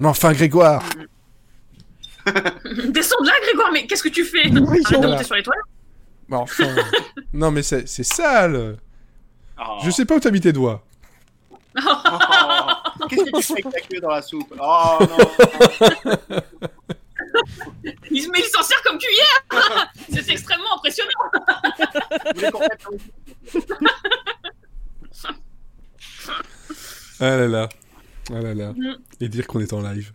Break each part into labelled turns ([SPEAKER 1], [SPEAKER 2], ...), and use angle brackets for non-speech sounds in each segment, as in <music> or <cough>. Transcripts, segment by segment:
[SPEAKER 1] Mais enfin, Grégoire <laughs>
[SPEAKER 2] Descends de là, Grégoire, mais qu'est-ce que tu fais?
[SPEAKER 3] Oui,
[SPEAKER 2] Arrête de monter sur les toilettes.
[SPEAKER 1] Mais enfin <laughs> Non, mais c'est c'est sale
[SPEAKER 4] Oh.
[SPEAKER 1] Je sais pas où <laughs> t'as mis tes doigts.
[SPEAKER 4] Oh. Qu'est-ce que tu fais avec ta queue dans la soupe? Oh non
[SPEAKER 2] Il, mais il s'en sert comme cuillère C'est extrêmement impressionnant
[SPEAKER 1] Ah là là. Ah là là.
[SPEAKER 2] Mm.
[SPEAKER 1] Et dire qu'on est en live.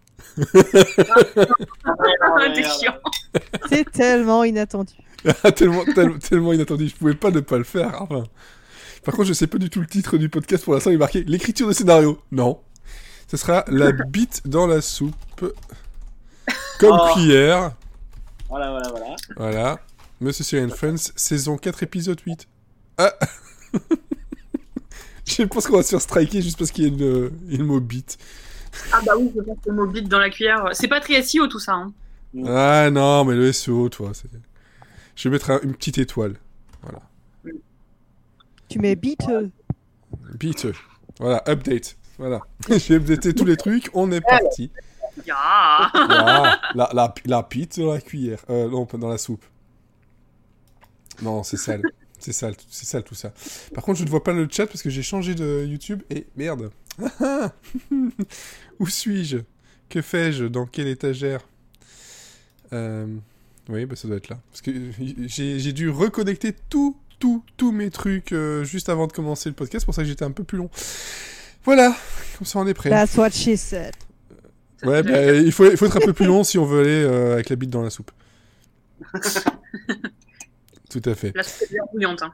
[SPEAKER 2] Ah, chiant
[SPEAKER 3] C'est tellement inattendu.
[SPEAKER 1] Ah, tellement, tellement, tellement inattendu. Je pouvais pas ne pas le faire. Enfin. Par contre, je sais pas du tout le titre du podcast. Pour l'instant, il est marqué l'écriture de scénario. Non. Ce sera la bite dans la soupe. Comme
[SPEAKER 4] Oh.
[SPEAKER 1] cuillère.
[SPEAKER 4] Voilà, voilà, voilà.
[SPEAKER 1] Voilà. Monsieur Siri and Friends, saison 4, épisode 8. Ah <laughs> Je pense qu'on va se faire striker juste parce qu'il y a une, une mot bite.
[SPEAKER 2] Ah bah oui, je pense que le mot bite dans la cuillère. C'est pas très SEO tout ça. Hein.
[SPEAKER 1] Ah non, mais le SEO, toi, c'est... Je vais mettre un- une petite étoile.
[SPEAKER 3] Tu mets beat. euh,
[SPEAKER 1] Bite. Voilà, update. Voilà. <laughs> J'ai updaté tous les trucs, on est parti.
[SPEAKER 2] Ya
[SPEAKER 1] Ah, la, la, la pite dans la cuillère. Euh, non, pas dans la soupe. Non, c'est sale. C'est sale, c'est sale tout ça. Par contre, je ne vois pas le chat parce que j'ai changé de YouTube et merde. <laughs> Où suis-je? Que fais-je? Dans quelle étagère? Euh, Oui, bah ça doit être là. Parce que j'ai dû reconnecter tout, tout, tous mes trucs euh, juste avant de commencer le podcast. C'est pour ça que j'étais un peu plus long. Voilà, comme ça on est prêt.
[SPEAKER 3] That's what she said.
[SPEAKER 1] Ouais, bah, il, faut, il faut être un peu plus long si on veut aller euh, avec la bite dans la soupe. <laughs> Tout à fait.
[SPEAKER 2] La soupe est bien bouillante. Hein.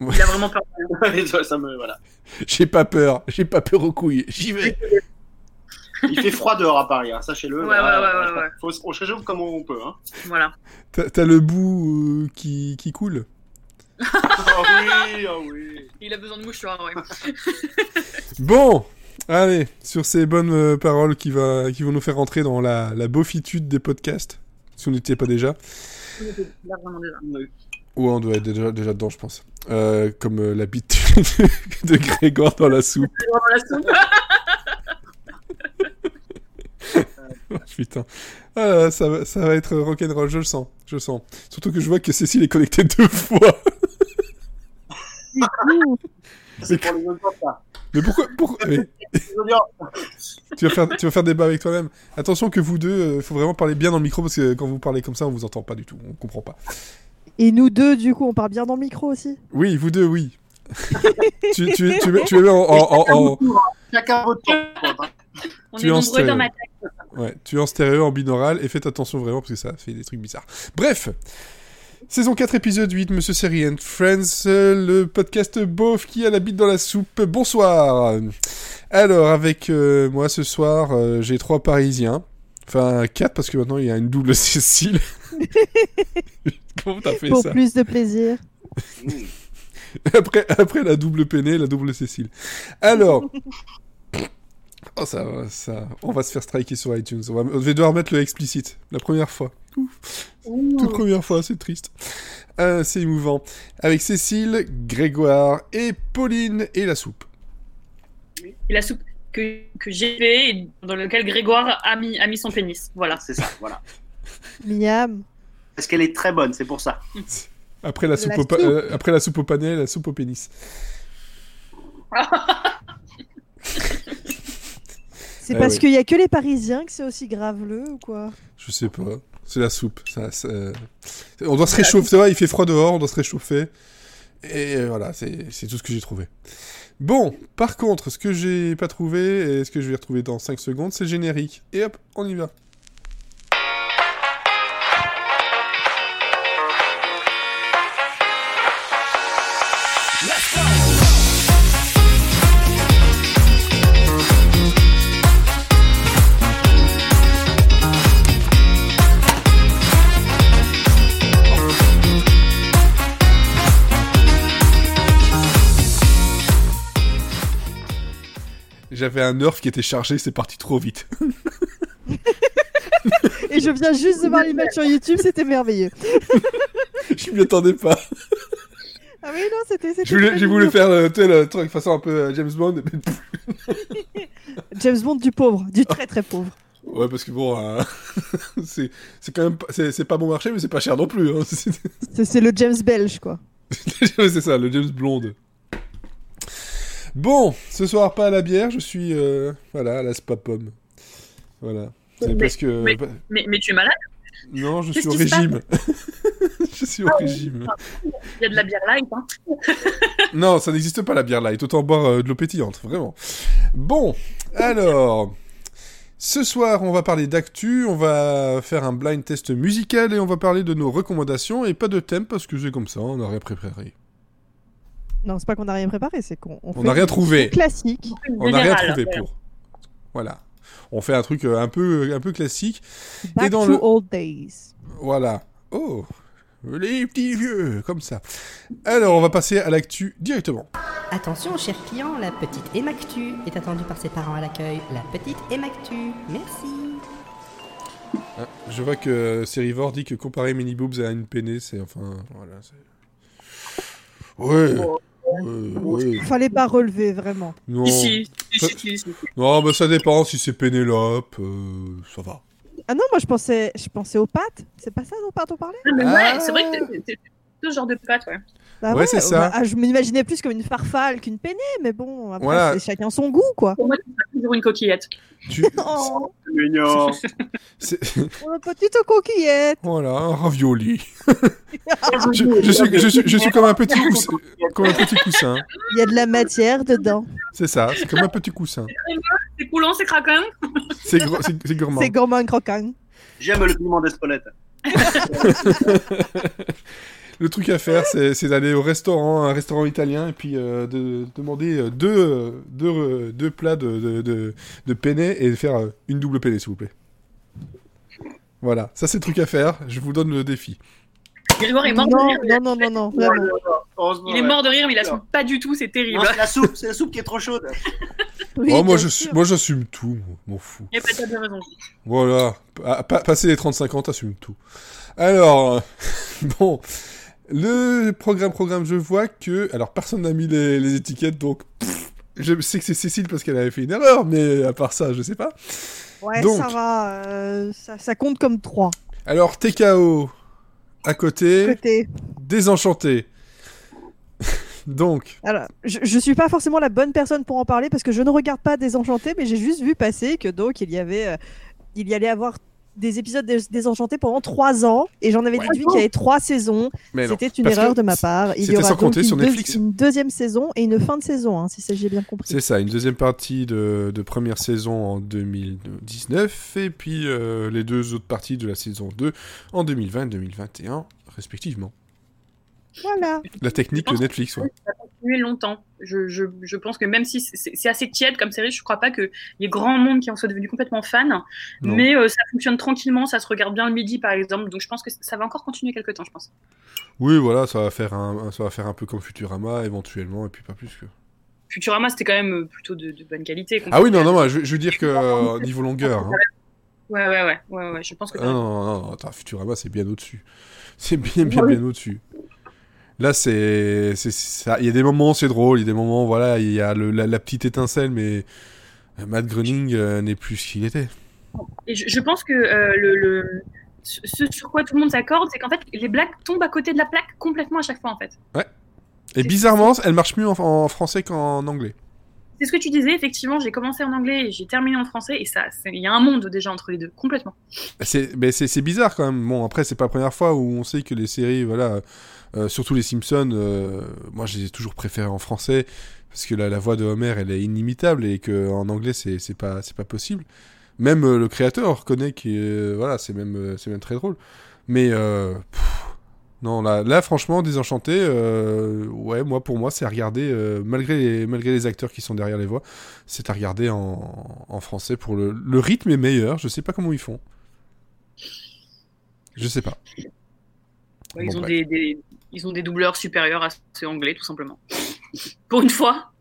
[SPEAKER 1] Ouais.
[SPEAKER 2] Il a vraiment peur. <laughs>
[SPEAKER 4] Ça, me voilà.
[SPEAKER 1] J'ai pas peur, j'ai pas peur aux couilles, j'y vais.
[SPEAKER 4] Il fait froid dehors à Paris, hein, sachez-le.
[SPEAKER 2] Ouais, ouais, ouais, ouais.
[SPEAKER 4] Faut, on se réchauffe comme on peut. Hein.
[SPEAKER 2] Voilà.
[SPEAKER 1] T'as t'as le bout euh, qui, qui coule
[SPEAKER 4] oh <laughs> oui, oh oui.
[SPEAKER 2] Il a besoin de mouchoirs, ouais. <laughs>
[SPEAKER 1] Bon, allez, sur ces bonnes euh, paroles qui, va, qui vont nous faire rentrer dans la, la beaufitude des podcasts, si on n'était pas déjà.
[SPEAKER 2] Là, vraiment déjà.
[SPEAKER 1] Ou on doit être déjà, déjà dedans, je pense. Euh, comme euh, la bite <laughs> de Grégoire dans la soupe.
[SPEAKER 2] Vraiment la soupe. <laughs>
[SPEAKER 1] Oh, putain. Ah, ça, va, ça va être rock'n'roll, je le sens. Je le sens. Surtout que je vois que Cécile est connectée deux fois.
[SPEAKER 3] Ouh,
[SPEAKER 4] C'est pour les autres ça. <laughs>
[SPEAKER 1] Mais pourquoi, mais <laughs> tu, vas faire, tu vas faire débat avec toi-même. Attention que vous deux, il faut vraiment parler bien dans le micro parce que quand vous parlez comme ça, on vous entend pas du tout. On comprend pas.
[SPEAKER 3] Et nous deux, du coup, on parle bien dans le micro aussi.
[SPEAKER 1] Oui, vous deux, oui. <laughs> tu, tu, tu, tu es en, en- en- en-
[SPEAKER 4] Chacun votre tour.
[SPEAKER 2] On
[SPEAKER 1] Tu
[SPEAKER 2] est nombreux
[SPEAKER 1] stéréo.
[SPEAKER 2] dans ma tête.
[SPEAKER 1] ouais, tu es en stéréo, en binaural, et faites attention vraiment parce que ça fait des trucs bizarres. Bref, saison 4, épisode 8, Monsieur Seri and Friends, le podcast beauf qui a la bite dans la soupe. Bonsoir. Alors, avec euh, moi ce soir, euh, j'ai trois Parisiens. Enfin, quatre parce que maintenant il y a une double <laughs> Cécile. <laughs> Comment t'as fait
[SPEAKER 3] Pour
[SPEAKER 1] ça
[SPEAKER 3] plus de plaisir.
[SPEAKER 1] Après, après la double peinée, la double Cécile. Alors. Oh, ça, va, ça, on va se faire striker sur iTunes. On va, on va devoir mettre le explicite. La première fois. Ouf. Toute première fois, c'est triste. Euh, c'est émouvant. Avec Cécile, Grégoire et Pauline et la soupe.
[SPEAKER 2] Et la soupe que, que j'ai fait et dans lequel Grégoire a mis, a mis son pénis. Voilà.
[SPEAKER 4] C'est ça, voilà.
[SPEAKER 3] Miam.
[SPEAKER 4] Parce qu'elle est très bonne, c'est pour ça. <laughs>
[SPEAKER 1] Après la, soupe
[SPEAKER 3] la soupe.
[SPEAKER 1] euh, après la soupe au panais, la soupe au pénis. <laughs>
[SPEAKER 3] C'est
[SPEAKER 1] Ah
[SPEAKER 3] parce
[SPEAKER 1] oui.
[SPEAKER 3] qu'il y a que les Parisiens que c'est aussi graveleux ou quoi?
[SPEAKER 1] Je sais pas. C'est la soupe. Ça, ça- On doit se réchauffer. Ça va, il fait froid dehors, on doit se réchauffer. Et euh, voilà, c'est c'est tout ce que j'ai trouvé. Bon, par contre, ce que j'ai pas trouvé, et ce que je vais retrouver dans 5 secondes, c'est le générique. Et hop, on y va. J'avais un nerf qui était chargé, c'est parti trop vite. <laughs>
[SPEAKER 3] Et je viens juste de voir l'image sur YouTube, c'était merveilleux.
[SPEAKER 1] je m'y attendais pas.
[SPEAKER 3] Ah oui, non, c'était.
[SPEAKER 1] J'ai voulu faire euh, le truc façon un peu euh, James Bond. mais <laughs>
[SPEAKER 3] James Bond du pauvre, du très très pauvre.
[SPEAKER 1] Ouais, parce que bon, euh, <laughs> c'est quand même pas- c'est pas bon marché, mais c'est pas cher non plus. hein. C'est
[SPEAKER 3] le James belge, quoi.
[SPEAKER 1] c'est ça, le James Blonde. Bon, ce soir pas à la bière, je suis euh, voilà à la spa pomme. Voilà. C'est
[SPEAKER 2] Mais-
[SPEAKER 1] parce que
[SPEAKER 2] mais-
[SPEAKER 1] bah,
[SPEAKER 2] Mais, mais tu es malade?
[SPEAKER 1] Non, je suis au régime. <laughs> je suis au
[SPEAKER 2] Ah oui.
[SPEAKER 1] régime.
[SPEAKER 2] Il y a de la bière light. Hein. <laughs>
[SPEAKER 1] Non, ça n'existe pas la bière light, autant boire euh, de l'eau pétillante, vraiment. Bon, alors, ce soir on va parler d'actu, on va faire un blind test musical et on va parler de nos recommandations et pas de thème parce que c'est comme ça, on n'a rien préparé.
[SPEAKER 3] Non, c'est pas qu'on a rien préparé, c'est qu'on
[SPEAKER 1] On
[SPEAKER 3] fait
[SPEAKER 1] n'a rien trouvé.
[SPEAKER 3] classique.
[SPEAKER 1] On n'a rien trouvé
[SPEAKER 2] voilà.
[SPEAKER 1] pour. Voilà. On fait un truc euh, un peu, un peu classique.
[SPEAKER 3] Back
[SPEAKER 1] dans
[SPEAKER 3] to
[SPEAKER 1] le-
[SPEAKER 3] old days.
[SPEAKER 1] Voilà. Oh, les petits vieux, comme ça. Alors, on va passer à l'actu directement.
[SPEAKER 5] Attention, cher client, la petite Emactu est attendue par ses parents à l'accueil. La petite Emactu. Merci.
[SPEAKER 1] Ah, Je vois que Serivor dit que comparer Mini Boobs à une peinée, c'est enfin. Voilà. c'est- Ouais. Ouais, ouais.
[SPEAKER 3] Fallait pas relever, vraiment.
[SPEAKER 1] Non.
[SPEAKER 2] Ici, ici, ici, ici.
[SPEAKER 1] non, bah ça dépend si c'est Pénélope. euh, ça va.
[SPEAKER 3] Ah non, moi je pensais, je pensais aux pattes. C'est pas ça dont pâtes on parlait?
[SPEAKER 2] Ah, mais
[SPEAKER 1] Ah.
[SPEAKER 2] ouais, c'est vrai que t'es- t'es- t'es ce genre de pâte, ouais.
[SPEAKER 3] Bah
[SPEAKER 1] Ouais, c'est ça.
[SPEAKER 3] bah, ah, je m'imaginais plus comme une farfalle qu'une peinée, mais bon, après,
[SPEAKER 1] Voilà.
[SPEAKER 3] c'est chacun son goût, quoi.
[SPEAKER 2] Pour moi, c'est toujours une coquillette.
[SPEAKER 1] Tu...
[SPEAKER 3] Oh, <laughs>
[SPEAKER 4] Mignon.
[SPEAKER 1] c'est-
[SPEAKER 3] oh, <laughs> petite coquillette.
[SPEAKER 1] voilà, un ravioli. <laughs> je, je suis, je, suis, je suis comme un petit coussin. Comme un petit coussin.
[SPEAKER 3] Il y a de la matière dedans.
[SPEAKER 1] C'est ça, c'est comme un petit coussin.
[SPEAKER 2] C'est coulant, c'est craquant.
[SPEAKER 1] C'est gro- c'est- c'est gourmand.
[SPEAKER 3] C'est gourmand croquant.
[SPEAKER 4] J'aime le piment d'Espelette.
[SPEAKER 1] Le truc à faire, c'est d'aller au restaurant, un restaurant italien, et puis euh, de demander euh, deux, deux, deux plats de, de, de, de penne et de faire euh, une double penne, s'il vous plaît. Voilà, ça c'est le truc à faire. Je vous donne le défi.
[SPEAKER 2] Grégoire est mort de rire.
[SPEAKER 3] non, non, non, non, vraiment.
[SPEAKER 2] Il est mort de rire, mais il assume pas du tout, c'est terrible.
[SPEAKER 4] C'est la soupe, c'est la soupe qui est trop chaude.
[SPEAKER 3] Oui,
[SPEAKER 1] oh, moi,
[SPEAKER 3] bien
[SPEAKER 1] je,
[SPEAKER 3] sûr.
[SPEAKER 1] moi j'assume tout, m'en fous.
[SPEAKER 2] Il n'y a pas de raison.
[SPEAKER 1] Voilà, Pa- pa- passer les 35 ans, t'assumes tout. Alors, <laughs> bon, le programme, programme, je vois que... Alors, personne n'a mis les, les étiquettes, donc... pff, je sais que c'est Cécile parce qu'elle avait fait une erreur, mais à part ça, je sais pas.
[SPEAKER 3] Ouais,
[SPEAKER 1] Donc.
[SPEAKER 3] ça va. euh, ça, ça compte comme 3.
[SPEAKER 1] Alors, TKO, à côté,
[SPEAKER 3] Côté.
[SPEAKER 1] désenchanté. <laughs> Donc,
[SPEAKER 3] Alors, je, je suis pas forcément la bonne personne pour en parler parce que je ne regarde pas Désenchanté, mais j'ai juste vu passer que donc il y avait, euh, il y allait avoir des épisodes de Désenchanté pendant 3 ans et j'en avais
[SPEAKER 1] Ouais.
[SPEAKER 3] déduit qu'il y avait 3 saisons. C'était une
[SPEAKER 1] parce
[SPEAKER 3] erreur de ma part. Il y aura
[SPEAKER 1] sans
[SPEAKER 3] donc
[SPEAKER 1] compter
[SPEAKER 3] une,
[SPEAKER 1] sur
[SPEAKER 3] deux-
[SPEAKER 1] Netflix.
[SPEAKER 3] une deuxième saison et une fin de saison, hein, si ça j'ai bien compris.
[SPEAKER 1] C'est ça, une deuxième partie de, de première saison en 2019, et puis euh, les deux autres parties de la saison 2 en 2020 et 2021, respectivement.
[SPEAKER 3] Voilà.
[SPEAKER 1] La technique de Netflix, ouais.
[SPEAKER 2] Ça va continuer longtemps. Je, je, je pense que même si c'est assez tiède comme série, je crois pas qu'il y ait grand monde qui en soit devenu complètement fan.
[SPEAKER 1] Non.
[SPEAKER 2] Mais euh, ça fonctionne tranquillement, ça se regarde bien le midi par exemple. Donc je pense que ça va encore continuer quelques temps, je pense.
[SPEAKER 1] Oui, voilà, ça va faire un, ça va faire un peu comme Futurama éventuellement, et puis pas plus que.
[SPEAKER 2] Futurama, c'était quand même euh, plutôt de, de bonne qualité.
[SPEAKER 1] Ah oui, non, non, moi, je, je veux dire que euh, niveau longueur. hein.
[SPEAKER 2] Ouais, ouais, ouais, ouais, ouais, je pense que
[SPEAKER 1] Ah, non, non, non, non, attends, Futurama, c'est bien au-dessus. C'est bien, bien, bien au-dessus. Là, c'est. Il y a des moments, c'est drôle. Il y a des moments, voilà, il y a le- la, la petite étincelle, mais euh, Matt Groening euh, n'est plus ce qu'il était.
[SPEAKER 2] Et je, je pense que euh, le, le- ce sur quoi tout le monde s'accorde, c'est qu'en fait, les blagues tombent à côté de la plaque complètement à chaque fois, en fait.
[SPEAKER 1] Et bizarrement, elle marche mieux en, en français qu'en anglais.
[SPEAKER 2] C'est ce que tu disais, effectivement, j'ai commencé en anglais et j'ai terminé en français, et ça, il y a un monde déjà entre les deux, complètement.
[SPEAKER 1] C'est bizarre quand même. Bon, après, c'est pas la première fois où on sait que les séries, voilà, euh, surtout les Simpsons, euh, moi, je les ai toujours préférées en français parce que la, la voix de Homer, elle est inimitable et que en anglais, c'est, pas, pas possible. Même euh, le créateur reconnaît que, voilà, c'est même, même très drôle. Mais pff, non, là, là, franchement, Désenchanté, ouais, moi, pour moi, c'est à regarder malgré les, malgré les acteurs qui sont derrière les voix, c'est à regarder en, en français pour le, le rythme est meilleur. Je sais pas comment ils font. Je sais pas.
[SPEAKER 2] Ouais, ils, ont des- ils ont des doubleurs supérieurs à ceux anglais, tout simplement. Pour une fois.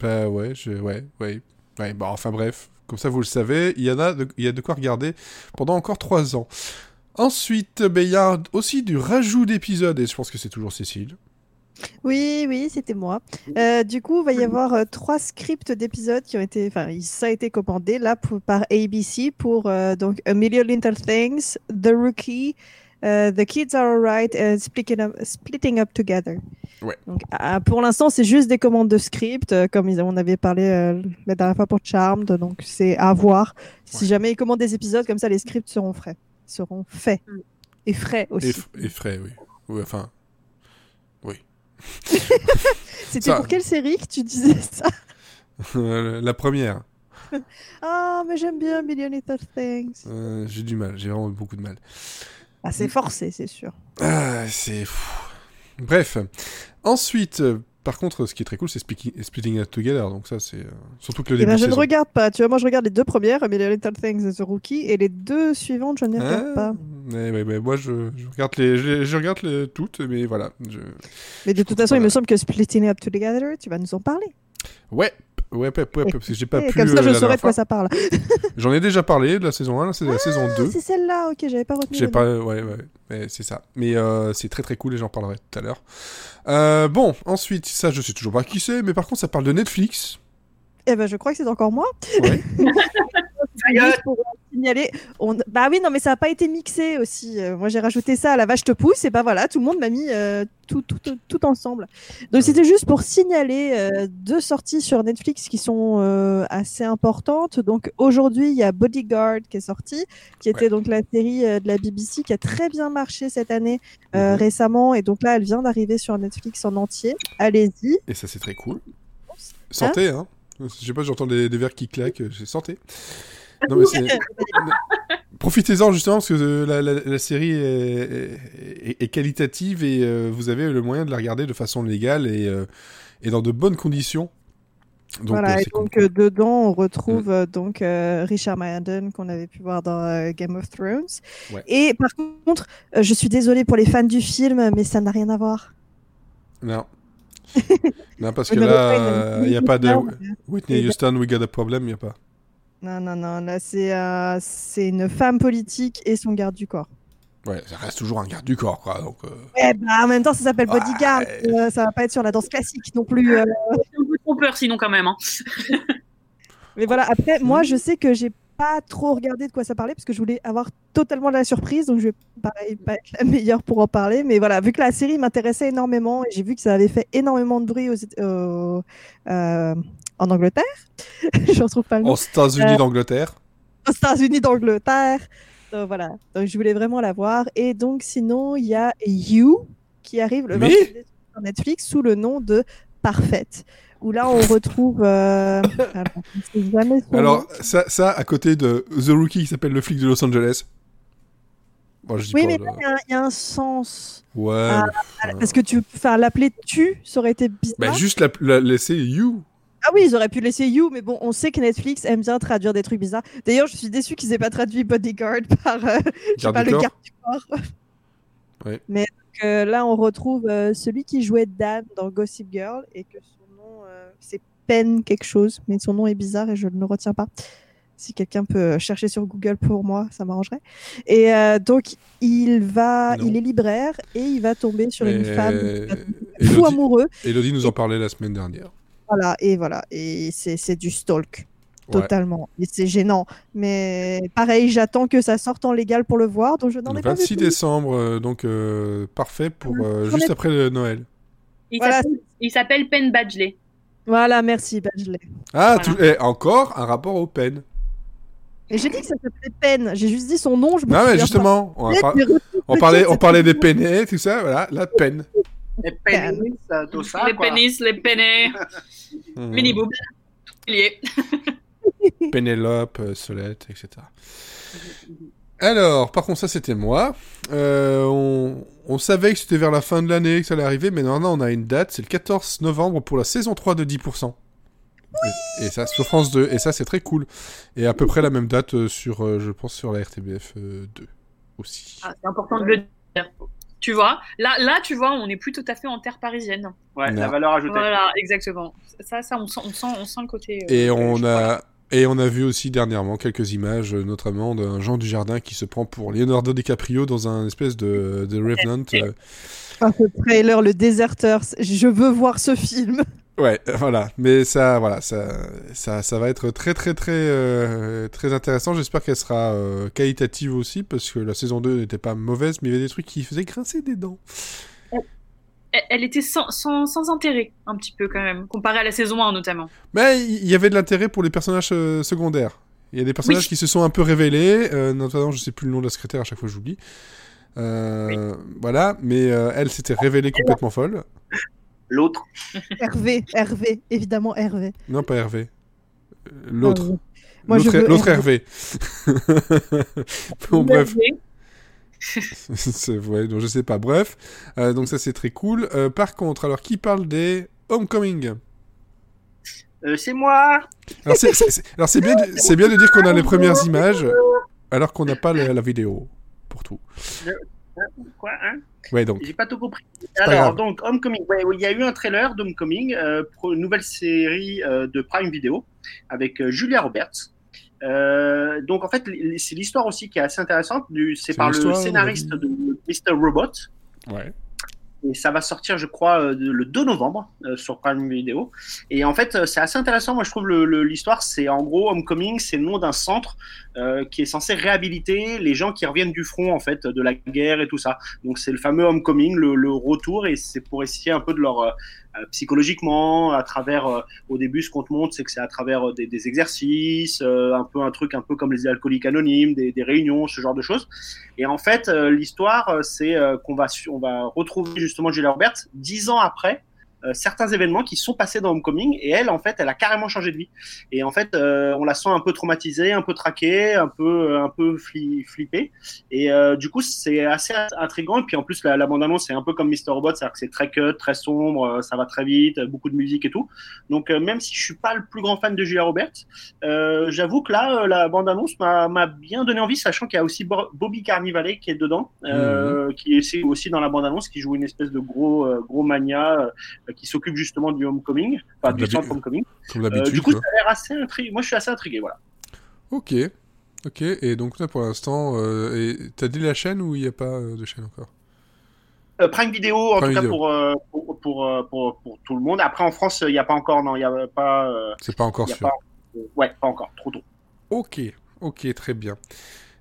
[SPEAKER 1] Bah ouais, je, ouais, ouais, ouais. Bah enfin bref, comme ça vous le savez, il y en a, de, il y a de quoi regarder pendant encore trois ans. Ensuite, ben, il y a aussi du rajout d'épisodes et je pense que c'est toujours Cécile.
[SPEAKER 3] Oui, oui, c'était moi. Euh, du coup, il va y avoir euh, trois scripts d'épisodes qui ont été, enfin, ça a été commandé là pour- par ABC pour euh, donc A Million Little Things, The Rookie, euh, The Kids Are Alright, and Splitting Up, Splitting Up Together.
[SPEAKER 1] Ouais.
[SPEAKER 3] Donc, ah, pour l'instant, c'est juste des commandes de script, euh, comme on avait parlé euh, la dernière fois pour Charmed, donc c'est à voir. Si jamais ils commandent des épisodes comme ça, les scripts seront frais, seront faits
[SPEAKER 2] Mm.
[SPEAKER 3] et frais aussi.
[SPEAKER 1] Et, frais, oui. Oui, enfin. <laughs>
[SPEAKER 3] C'était
[SPEAKER 1] ça-
[SPEAKER 3] pour quelle série que tu disais ça? <laughs>
[SPEAKER 1] La première.
[SPEAKER 3] Ah, mais j'aime bien Million Little Things.
[SPEAKER 1] Euh, j'ai du mal, j'ai vraiment beaucoup de mal.
[SPEAKER 3] Ah, c'est forcé, c'est sûr.
[SPEAKER 1] Ah, c'est fou. Bref. Ensuite, euh, par contre, ce qui est très cool, c'est Splitting, It Together. Donc ça, c'est euh, surtout que le
[SPEAKER 3] Eh
[SPEAKER 1] début
[SPEAKER 3] ben,
[SPEAKER 1] de
[SPEAKER 3] je ne regarde pas. Tu vois, moi, je regarde les deux premières, Million Little Things The Rookie, et les deux suivantes, je ne les regarde
[SPEAKER 1] Ah,
[SPEAKER 3] pas.
[SPEAKER 1] ouais, ouais, ouais, moi, je, je regarde les, je, je regarde les toutes, mais voilà. Je...
[SPEAKER 3] Mais de toute façon, il me semble que Splitting Up Together, tu vas nous en parler.
[SPEAKER 1] Ouais, ouais, parce que j'ai pas pu.
[SPEAKER 3] comme ça,
[SPEAKER 1] euh,
[SPEAKER 3] je
[SPEAKER 1] la
[SPEAKER 3] saurai
[SPEAKER 1] dernière
[SPEAKER 3] de quoi ça parle. <laughs>
[SPEAKER 1] J'en ai déjà parlé de la saison 1, là, c'est la saison 2.
[SPEAKER 3] Ah, c'est celle-là, ok, j'avais pas retenu.
[SPEAKER 1] J'ai pas,
[SPEAKER 3] nom.
[SPEAKER 1] ouais, ouais, c'est ça. Mais euh, c'est très très cool et j'en parlerai tout à l'heure. Euh, bon, ensuite, ça, je sais toujours pas qui c'est, mais par contre, ça parle de Netflix.
[SPEAKER 3] Eh ben, je crois que c'est encore moi.
[SPEAKER 1] Ouais. <laughs>
[SPEAKER 3] Pour signaler. On... Bah oui, non, mais ça n'a pas été mixé aussi. Euh, moi, j'ai rajouté ça à la vache te pousse, et bah voilà, tout le monde m'a mis euh, tout, tout, tout, tout ensemble. Donc, c'était juste pour signaler euh, deux sorties sur Netflix qui sont assez importantes. Donc, aujourd'hui, il y a Bodyguard qui est sorti, qui était donc la série de la BBC qui a très bien marché cette année
[SPEAKER 1] Mhm.
[SPEAKER 3] récemment, et donc là, elle vient d'arriver sur Netflix en entier. Allez-y.
[SPEAKER 1] Et ça, c'est très cool. Santé, hein, Je sais pas, j'entends des, des verres qui claquent. C'est santé. Non. <laughs> Profitez-en justement parce que euh, la, la- la série est, est- est qualitative et euh, vous avez le moyen de la regarder de façon légale et, euh, et dans de bonnes conditions. Donc,
[SPEAKER 3] voilà,
[SPEAKER 1] euh,
[SPEAKER 3] et donc dedans, on retrouve euh, donc Richard Madden qu'on avait pu voir dans Game of Thrones.
[SPEAKER 1] Ouais.
[SPEAKER 3] Et par contre, je suis désolée pour les fans du film, mais ça n'a rien à voir.
[SPEAKER 1] Non. <laughs> non, parce que là, il n'y a pas de Whitney Houston, we got a problem, il n'y a pas.
[SPEAKER 3] Non, non, non, là c'est euh, c'est une femme politique et son garde du corps.
[SPEAKER 1] Ouais, ça reste toujours un garde du corps, quoi. Donc, euh,
[SPEAKER 3] Eh bah, en même temps, ça s'appelle
[SPEAKER 1] Ouais.
[SPEAKER 3] Bodyguard. euh, ça va pas être sur la danse classique non plus. euh.
[SPEAKER 2] C'est un peu trompeur sinon quand même. Hein. <laughs>
[SPEAKER 3] Mais voilà, après, moi, je sais que j'ai pas trop regardé de quoi ça parlait parce que je voulais avoir totalement la surprise, donc je vais pareil, pas être la meilleure pour en parler. Mais voilà, vu que la série m'intéressait énormément et j'ai vu que ça avait fait énormément de bruit aux, euh, euh, en Angleterre, <laughs> je retrouve pas le nom,
[SPEAKER 1] aux États-Unis
[SPEAKER 3] Euh,
[SPEAKER 1] d'Angleterre.
[SPEAKER 3] aux États-Unis d'Angleterre. Donc voilà, donc je voulais vraiment la voir. Et donc sinon, il y a You qui arrive le
[SPEAKER 1] Mais
[SPEAKER 3] 28 décembre sur Netflix sous le nom de Parfaite. Où là, on retrouve. euh, <coughs> alors,
[SPEAKER 1] ça, ça, à côté de The Rookie qui s'appelle Le flic de Los Angeles. Bon, je dis
[SPEAKER 3] Oui,
[SPEAKER 1] pas,
[SPEAKER 3] mais
[SPEAKER 1] là.
[SPEAKER 3] il y a un- il y, a un sens.
[SPEAKER 1] Ouais.
[SPEAKER 3] Ah,
[SPEAKER 1] mais-
[SPEAKER 3] Parce que tu, enfin, l'appeler tu, ça aurait été bizarre.
[SPEAKER 1] Bah, juste la, la- laisser You.
[SPEAKER 3] Ah oui, ils auraient pu laisser You, mais bon, on sait que Netflix aime bien traduire des trucs bizarres. D'ailleurs, je suis déçue qu'ils aient pas traduit Bodyguard <laughs> par, euh,
[SPEAKER 1] Garde
[SPEAKER 3] pas, le
[SPEAKER 1] corps.
[SPEAKER 3] garde du corps.
[SPEAKER 1] Ouais.
[SPEAKER 3] Mais euh, là, on retrouve euh, celui qui jouait Dan dans Gossip Girl et que son nom, c'est Pen quelque chose, mais son nom est bizarre et je ne le retiens pas. Si quelqu'un peut chercher sur Google pour moi, ça m'arrangerait. Et donc, il va,
[SPEAKER 1] Non.
[SPEAKER 3] il est libraire et il va tomber sur une femme fou
[SPEAKER 1] Elodie,
[SPEAKER 3] amoureux.
[SPEAKER 1] Elodie nous en parlait la semaine dernière.
[SPEAKER 3] Voilà, et voilà, et c'est c'est du stalk.
[SPEAKER 1] Ouais.
[SPEAKER 3] Totalement. Et c'est gênant. Mais pareil, j'attends que ça sorte en légal pour le voir, donc je n'en
[SPEAKER 1] Le
[SPEAKER 3] ai pas vu
[SPEAKER 1] 26
[SPEAKER 3] plus.
[SPEAKER 1] décembre, euh, donc euh, parfait pour euh, juste après le Noël.
[SPEAKER 2] Il
[SPEAKER 3] Voilà.
[SPEAKER 2] s'appelle- Penn Badgley.
[SPEAKER 3] Voilà, merci, Badgley.
[SPEAKER 1] Ah,
[SPEAKER 2] Voilà.
[SPEAKER 1] tout- eh, encore un rapport au pen.
[SPEAKER 3] Et j'ai dit que ça s'appelait Pen. J'ai juste dit son nom. Je me
[SPEAKER 1] Non, mais justement, on,
[SPEAKER 3] pas.
[SPEAKER 1] va par- on parlait, on parlait des peinés, tout ça, voilà, la peine.
[SPEAKER 4] Les pénis, euh, tout ça,
[SPEAKER 2] les
[SPEAKER 4] quoi.
[SPEAKER 2] pénis, les pénés,
[SPEAKER 1] Mhm.
[SPEAKER 2] mini liés. <laughs>
[SPEAKER 1] Pénélope, euh, Solette, etc. Alors, par contre, ça c'était moi. Euh, on, on savait que c'était vers la fin de l'année que ça allait arriver, mais maintenant on a une date, c'est le 14 novembre pour la saison 3 de 10%. et, et ça, sur France 2, et ça c'est très cool. Et à peu près la même date sur, je pense, sur la RTBF euh, 2 aussi.
[SPEAKER 2] Ah, c'est important de le dire. Tu vois, là, là, tu vois, on n'est plus tout à fait en terre parisienne.
[SPEAKER 4] Ouais,
[SPEAKER 1] Non.
[SPEAKER 4] la valeur ajoutée.
[SPEAKER 2] Voilà, exactement. Ça, ça, on sent, on sent, on sent le côté. euh,
[SPEAKER 1] Et on a, Et on a vu aussi dernièrement quelques images, euh, notamment d'un Jean du Jardin qui se prend pour Leonardo DiCaprio dans un espèce de, de Revenant. euh,
[SPEAKER 3] Ah, ce trailer, le déserteur, je veux voir ce film.
[SPEAKER 1] Ouais, euh, voilà. Mais ça, voilà, ça, ça, ça va être très, très, très, euh, très intéressant. J'espère qu'elle sera euh, qualitative aussi, parce que la saison 2 n'était pas mauvaise, mais il y avait des trucs qui faisaient grincer des dents.
[SPEAKER 2] Elle- était sans, sans, sans intérêt, un petit peu quand même, comparé à la saison 1 notamment.
[SPEAKER 1] Mais il y avait de l'intérêt pour les personnages euh, secondaires. Il y a des personnages
[SPEAKER 2] Oui.
[SPEAKER 1] qui se sont un peu révélés, notamment, je sais plus le nom de la secrétaire, à chaque fois j'oublie. Voilà, mais elle s'était révélée complètement folle.
[SPEAKER 4] L'autre.
[SPEAKER 3] Hervé, Hervé, évidemment Hervé.
[SPEAKER 1] Non, pas Hervé. Euh, L'autre.
[SPEAKER 3] Ah oui. Moi, je
[SPEAKER 1] L'autre
[SPEAKER 3] veux
[SPEAKER 1] l'autre Hervé. <laughs> bon, bref. <laughs> C'est- ouais, donc je sais pas. Bref, euh, donc ça c'est très cool. Euh, par contre, alors qui parle des Homecoming?
[SPEAKER 4] Euh, c'est moi.
[SPEAKER 1] Alors c'est bien, de- <laughs> c'est bien de dire qu'on a les premières images, alors qu'on n'a pas la, la vidéo pour tout.
[SPEAKER 4] Quoi, hein
[SPEAKER 1] Ouais, donc.
[SPEAKER 4] J'ai pas tout compris. Alors, donc, Homecoming. Ouais, il y a eu un trailer d'Homecoming, euh, pour une nouvelle série euh, de Prime Video avec euh, Julia Roberts. Donc, en fait, c'est l'histoire aussi qui est assez intéressante. C'est par le scénariste
[SPEAKER 1] a
[SPEAKER 4] de Mr. Robot.
[SPEAKER 1] Ouais.
[SPEAKER 4] Et ça va sortir, je crois, euh, le 2 novembre euh, sur Prime Video. Et en fait, euh, c'est assez intéressant. Moi, je trouve l'histoire, c'est en gros Homecoming, c'est le nom d'un centre qui est censé réhabiliter les gens qui reviennent du front, en fait, de la guerre et tout ça. Donc, c'est le fameux Homecoming, le, le retour, et c'est pour essayer un peu de leur psychologiquement, à travers, euh, au début, ce qu'on te montre, c'est que c'est à travers euh, des, des exercices, euh, un peu un truc un peu comme les alcooliques anonymes, des, des réunions, ce genre de choses. Et en fait, euh, l'histoire, euh, c'est euh, qu'on va, on va retrouver justement Julia Roberts dix ans après euh, certains événements qui sont passés dans Homecoming. Et elle, en fait, elle a carrément changé de vie. Et en fait, euh, on la sent un peu traumatisée, un peu traquée, un peu, euh, un peu fli- flippée. Et euh, du coup, c'est assez intriguant. Et puis en plus, la, la bande-annonce, c'est un peu comme Mr. Robot, c'est-à-dire que c'est très cut, très sombre, euh, ça va très vite, euh, beaucoup de musique et tout. Donc, euh, même si je suis pas le plus grand fan de Julia Roberts, euh, j'avoue que là, euh, la bande-annonce m'a m'a bien donné envie, sachant qu'il y a aussi Bo- Bobby Carnivale qui est dedans, euh, qui est aussi- dans la bande-annonce, qui joue une espèce de gros, euh, gros mania, euh, qui s'occupe justement du homecoming, enfin du centre homecoming. Euh, du coup, ça a l'air assez intrigué. Moi, je suis assez intrigué, voilà.
[SPEAKER 1] Ok. Ok. Et donc là, pour l'instant, euh, t'as dit la chaîne ou il n'y a pas euh, de chaîne encore?
[SPEAKER 4] Euh, Prime Video, en
[SPEAKER 1] Prime
[SPEAKER 4] tout cas pour, euh, pour, pour, pour, pour tout le monde. Après, en France, il n'y a pas encore, non, il a pas, euh,
[SPEAKER 1] C'est pas encore sûr.
[SPEAKER 4] pas, ouais, pas encore, trop tôt.
[SPEAKER 1] Ok, ok, très bien.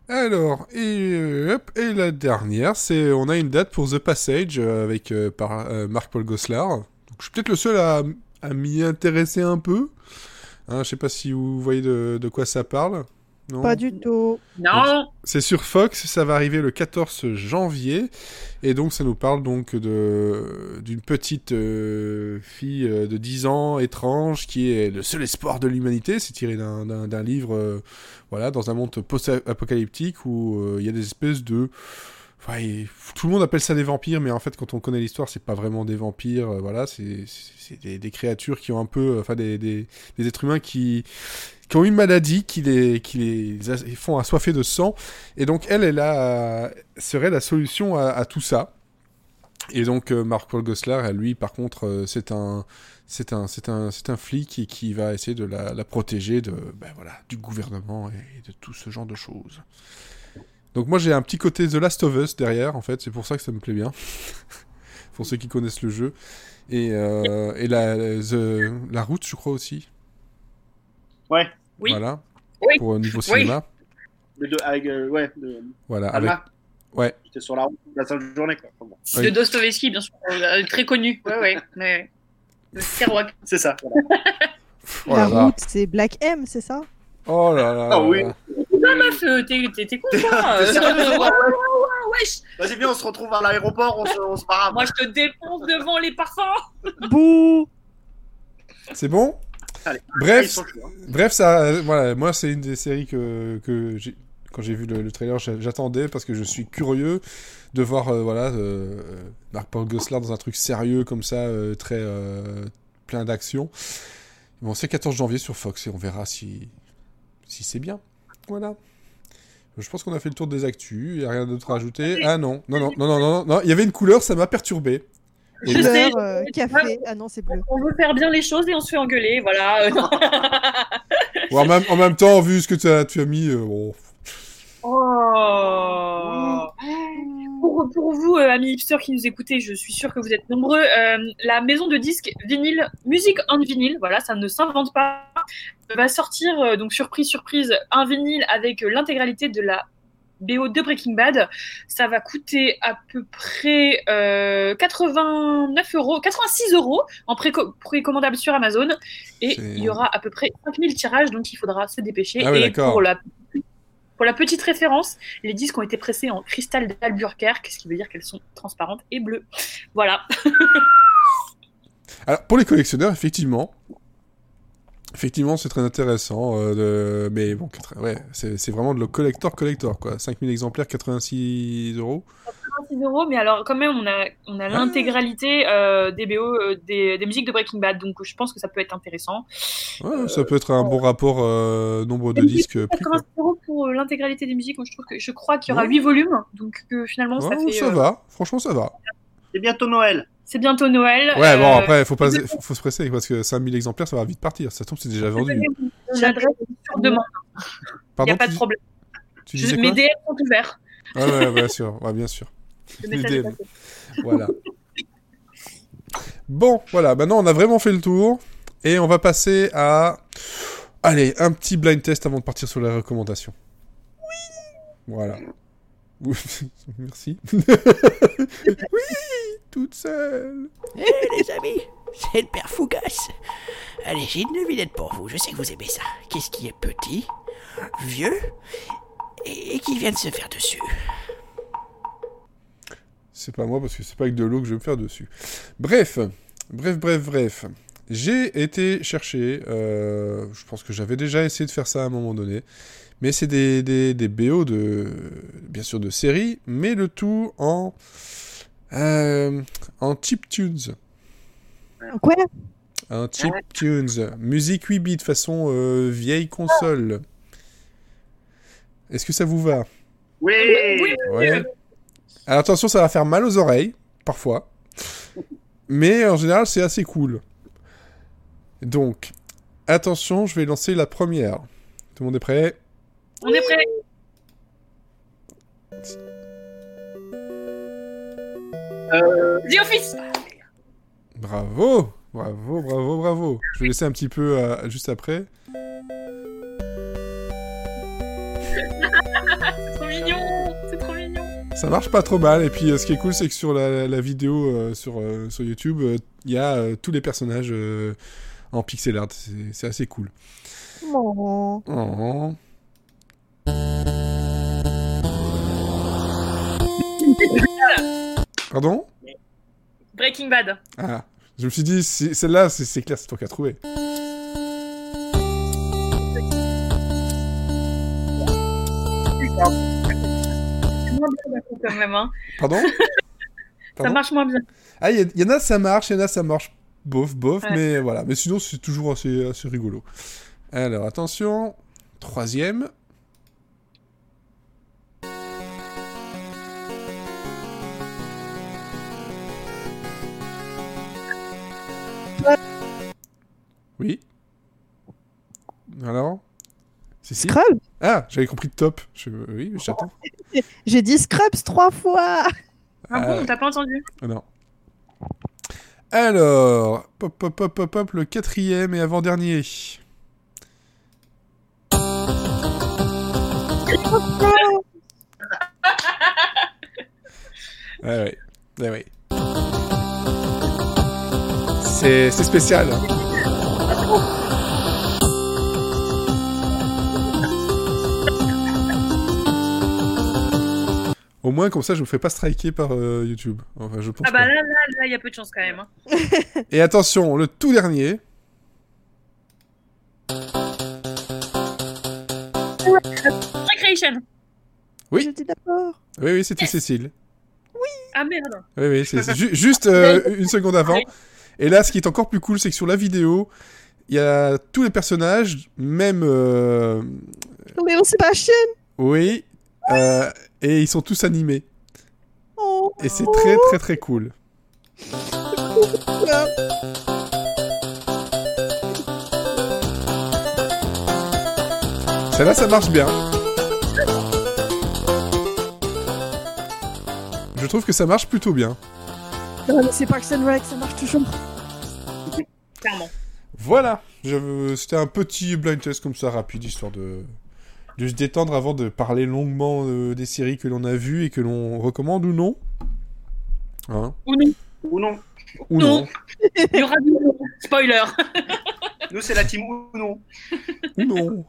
[SPEAKER 1] Alors, et, hop, et la dernière, c'est on a une date pour The Passage avec par Marc-Paul Goslar. Donc, je suis peut-être le seul à, à m'y intéresser un peu. Hein, je sais pas si vous voyez de, de quoi ça parle. Non
[SPEAKER 3] Pas du tout.
[SPEAKER 2] Non
[SPEAKER 1] C'est sur Fox, ça va arriver le 14 janvier, et donc ça nous parle donc de d'une petite euh, fille euh, de 10 ans étrange qui est le seul espoir de l'humanité. C'est tiré d'un- d'un d'un livre, euh, voilà, dans un monde post-apocalyptique où euh, il y a des espèces de Tout le monde appelle ça des vampires, mais en fait, quand on connaît l'histoire, c'est pas vraiment des vampires. euh, voilà, c'est des, créatures qui ont un peu, enfin, des, des, êtres humains qui, qui ont une maladie, qui les, qui les font assoiffer de sang. Et donc, elle, elle serait la solution à, tout ça. Et donc, euh, Mark-Paul Gosselaar, lui, par contre, euh, c'est un, c'est un, c'est un, c'est un flic qui va essayer de la, la protéger de, ben voilà, du gouvernement et de tout ce genre de choses. Donc moi j'ai un petit côté The Last of Us derrière en fait, c'est pour ça que ça me plaît bien. <laughs> pour ceux qui connaissent le jeu. Et, euh, et la, the- la route je crois aussi.
[SPEAKER 4] Ouais,
[SPEAKER 2] Oui.
[SPEAKER 1] Voilà.
[SPEAKER 2] Oui.
[SPEAKER 1] Pour au niveau
[SPEAKER 2] Oui.
[SPEAKER 1] cinéma.
[SPEAKER 4] le deux, avec, euh, ouais, de,
[SPEAKER 1] Voilà. Avec... Ouais.
[SPEAKER 4] J'étais sur la route la seule journée, quoi. Bon.
[SPEAKER 1] Oui.
[SPEAKER 2] De Dostoevsky, bien sûr. euh, très connu. Ouais, ouais. Kerouac.
[SPEAKER 4] C'est ça. voilà. <laughs>
[SPEAKER 1] Oh
[SPEAKER 3] la route, c'est Black M, c'est ça?
[SPEAKER 1] Oh là là.
[SPEAKER 4] Ah oui.
[SPEAKER 1] là.
[SPEAKER 2] Ah, meuf, t'es con, quoi. <laughs> Euh,
[SPEAKER 4] toi
[SPEAKER 2] ouais, ouais, ouais, wesh.
[SPEAKER 4] Vas-y, viens, on se retrouve à l'aéroport, on se, on se barre.
[SPEAKER 2] Moi, je te défonce devant les parfums.
[SPEAKER 3] Bouh
[SPEAKER 1] C'est bon
[SPEAKER 4] Allez.
[SPEAKER 1] Bref,
[SPEAKER 4] hein.
[SPEAKER 1] bref, ça, euh, voilà, moi c'est une des séries que, que j'ai, quand j'ai vu le, le trailer, j'a- j'attendais parce que je suis curieux de voir, euh, voilà, euh, Mark-Paul Gosselaar dans un truc sérieux comme ça, euh, très euh, plein d'action. Bon, c'est 14 janvier sur Fox et on verra si, si c'est bien. Voilà. Je pense qu'on a fait le tour des actus, il n'y a rien d'autre à ajouter. Ah non, non, non, non, non, non, non, il y avait une couleur, ça m'a perturbé. Et
[SPEAKER 2] Je sais,
[SPEAKER 3] Couleur, euh, café. Ah non, c'est bleu.
[SPEAKER 2] On veut faire bien les choses et on se fait engueuler, voilà. <laughs>
[SPEAKER 1] Ou en même, en même temps, vu ce que tu as, tu as mis, euh, bon.
[SPEAKER 2] Oh. Pour, pour vous, euh, amis hipsters qui nous écoutez, je suis sûre que vous êtes nombreux. euh, la maison de disques vinyle, Music on vinyle, voilà, ça ne s'invente pas, va sortir, euh, donc surprise, surprise, un vinyle avec l'intégralité de la BO de Breaking Bad. Ça va coûter à peu près euh, 89 euros, 86 euros en préco- précommandable sur Amazon. Et il y aura à peu près 5000 tirages, donc il faudra se dépêcher.
[SPEAKER 1] Ah ouais,
[SPEAKER 2] et pour la, pour la petite référence, les disques ont été pressés en cristal d'Albuquerque, ce qui veut dire qu'elles sont transparentes et bleues. Voilà. <laughs>
[SPEAKER 1] Alors, pour les collectionneurs, effectivement. Effectivement, c'est très intéressant. euh, de... Mais bon, ouais, c'est vraiment de le collector collector, quoi. 5000 exemplaires, 86 euros.
[SPEAKER 2] 6 euros, mais alors quand même, on a, on a l'intégralité euh, des BO, euh, des, des musiques de Breaking Bad, donc je pense que ça peut être intéressant.
[SPEAKER 1] Ouais, ça peut être un bon rapport euh, nombre de disques pris, quoi.
[SPEAKER 2] 86 euros pour l'intégralité des musiques, je trouve que je crois qu'il y aura
[SPEAKER 1] Ouais.
[SPEAKER 2] 8 volumes, donc euh, finalement ça fait.
[SPEAKER 1] ça
[SPEAKER 2] euh,
[SPEAKER 1] va, franchement, ça va.
[SPEAKER 4] C'est bientôt Noël.
[SPEAKER 2] C'est bientôt Noël.
[SPEAKER 1] Ouais, bon,
[SPEAKER 2] euh,
[SPEAKER 1] après, faut, pas, faut, faut se presser, parce que 5000 exemplaires, ça va vite partir. Ça tombe, c'est déjà vendu.
[SPEAKER 2] L'adresse sur demande, il n'y a pas de problème.
[SPEAKER 1] tu
[SPEAKER 2] Je- mes DM sont ouverts.
[SPEAKER 1] Ouais, ouais, bien sûr, ouais, bien sûr. DM. Voilà. Bon, voilà, maintenant on a vraiment fait le tour. Et on va passer à... Allez, un petit blind test avant de partir sur les recommandations. <laughs> <laughs> Oui Voilà. Merci. oui Toute seule
[SPEAKER 6] Eh les amis, c'est le père Fougas. Allez, j'ai une devinette pour vous, je sais que vous aimez ça. Qu'est-ce qui est petit, vieux et qui vient de se faire dessus
[SPEAKER 1] C'est pas moi parce que c'est pas avec de l'eau que je vais me faire dessus. Bref, bref, bref, bref. J'ai été chercher, euh, je pense que j'avais déjà essayé de faire ça à un moment donné, mais c'est des, des, des BO de, bien sûr, de séries, mais le tout en, euh, en chip tunes.
[SPEAKER 3] Quoi?
[SPEAKER 1] Un chip tunes. Musique 8 bits façon euh, vieille console. Est-ce que ça vous va?
[SPEAKER 4] Oui.
[SPEAKER 2] Oui.
[SPEAKER 1] Ouais. Alors attention, ça va faire mal aux oreilles, parfois. Mais en général, c'est assez cool. Donc, attention, je vais lancer la première. Tout le monde est prêt?
[SPEAKER 2] On est prêt.
[SPEAKER 4] Euh,
[SPEAKER 2] The Office.
[SPEAKER 1] Bravo Bravo, bravo, bravo. Je vais laisser un petit peu euh, juste après. <laughs>
[SPEAKER 2] C'est trop mignon. C'est trop mignon.
[SPEAKER 1] Ça marche pas trop mal. Et puis, euh, ce qui est cool, c'est que sur la, la vidéo euh, sur, euh, sur YouTube, euh, il y a euh, tous les personnages euh, en pixel art. C'est c'est assez cool.
[SPEAKER 3] Oh.
[SPEAKER 1] Oh. Pardon?
[SPEAKER 2] Breaking Bad.
[SPEAKER 1] Ah, je me suis dit, celle-là, c'est clair, c'est toi qui as trouvé.
[SPEAKER 2] Quand même. Hein.
[SPEAKER 1] Pardon? <laughs>
[SPEAKER 2] Ça marche moins bien.
[SPEAKER 1] Ah, il y, en a, ça marche, il y en a, ça marche bof, bof,
[SPEAKER 2] Ouais.
[SPEAKER 1] mais voilà. Mais sinon, c'est toujours assez, assez rigolo. Alors, attention. Troisième. Oui. Alors? Cécile
[SPEAKER 3] Scrubs
[SPEAKER 1] Ah, j'avais compris top. Je... Oui, j'attends. <laughs>
[SPEAKER 3] J'ai dit Scrubs trois fois
[SPEAKER 2] Ah bon, t'as pas entendu
[SPEAKER 1] Ah non. Alors, pop, pop, pop, pop, pop, le quatrième et avant-dernier. <laughs> Ouais, ouais. Ouais, ouais. C'est c'est spécial. Au moins, comme ça, je me fais pas striker par euh, YouTube. Enfin, je pense
[SPEAKER 2] Ah bah
[SPEAKER 1] pas.
[SPEAKER 2] là, là, là, il y a peu de chance quand même. hein. <laughs>
[SPEAKER 1] Et attention, le tout dernier.
[SPEAKER 2] Recreation.
[SPEAKER 1] Oui.
[SPEAKER 3] J'étais d'accord.
[SPEAKER 1] Oui, oui, c'était Cécile.
[SPEAKER 2] Ah merde.
[SPEAKER 1] Oui, oui, c'est c'est <laughs> ju- juste euh, une seconde avant. Et là, ce qui est encore plus cool, c'est que sur la vidéo, il y a tous les personnages, même... euh,
[SPEAKER 3] Léon Sébastien
[SPEAKER 1] oui, euh, et ils sont tous animés.
[SPEAKER 3] oh.
[SPEAKER 1] Et c'est très, très, très cool. Celle-là, ça marche bien. Je trouve que ça marche plutôt bien.
[SPEAKER 3] Non, mais c'est Parks and Rec, ça marche toujours.
[SPEAKER 1] Voilà, je- c'était un petit blind test comme ça rapide, histoire de, de se détendre avant de parler longuement euh, des séries que l'on a vues et que l'on recommande ou non. Hein?
[SPEAKER 2] Ou non.
[SPEAKER 4] Ou non.
[SPEAKER 1] Ou
[SPEAKER 2] Non.
[SPEAKER 1] non.
[SPEAKER 2] Il y aura du spoiler. <laughs>
[SPEAKER 4] Nous, c'est la team ou non.
[SPEAKER 1] Ou non.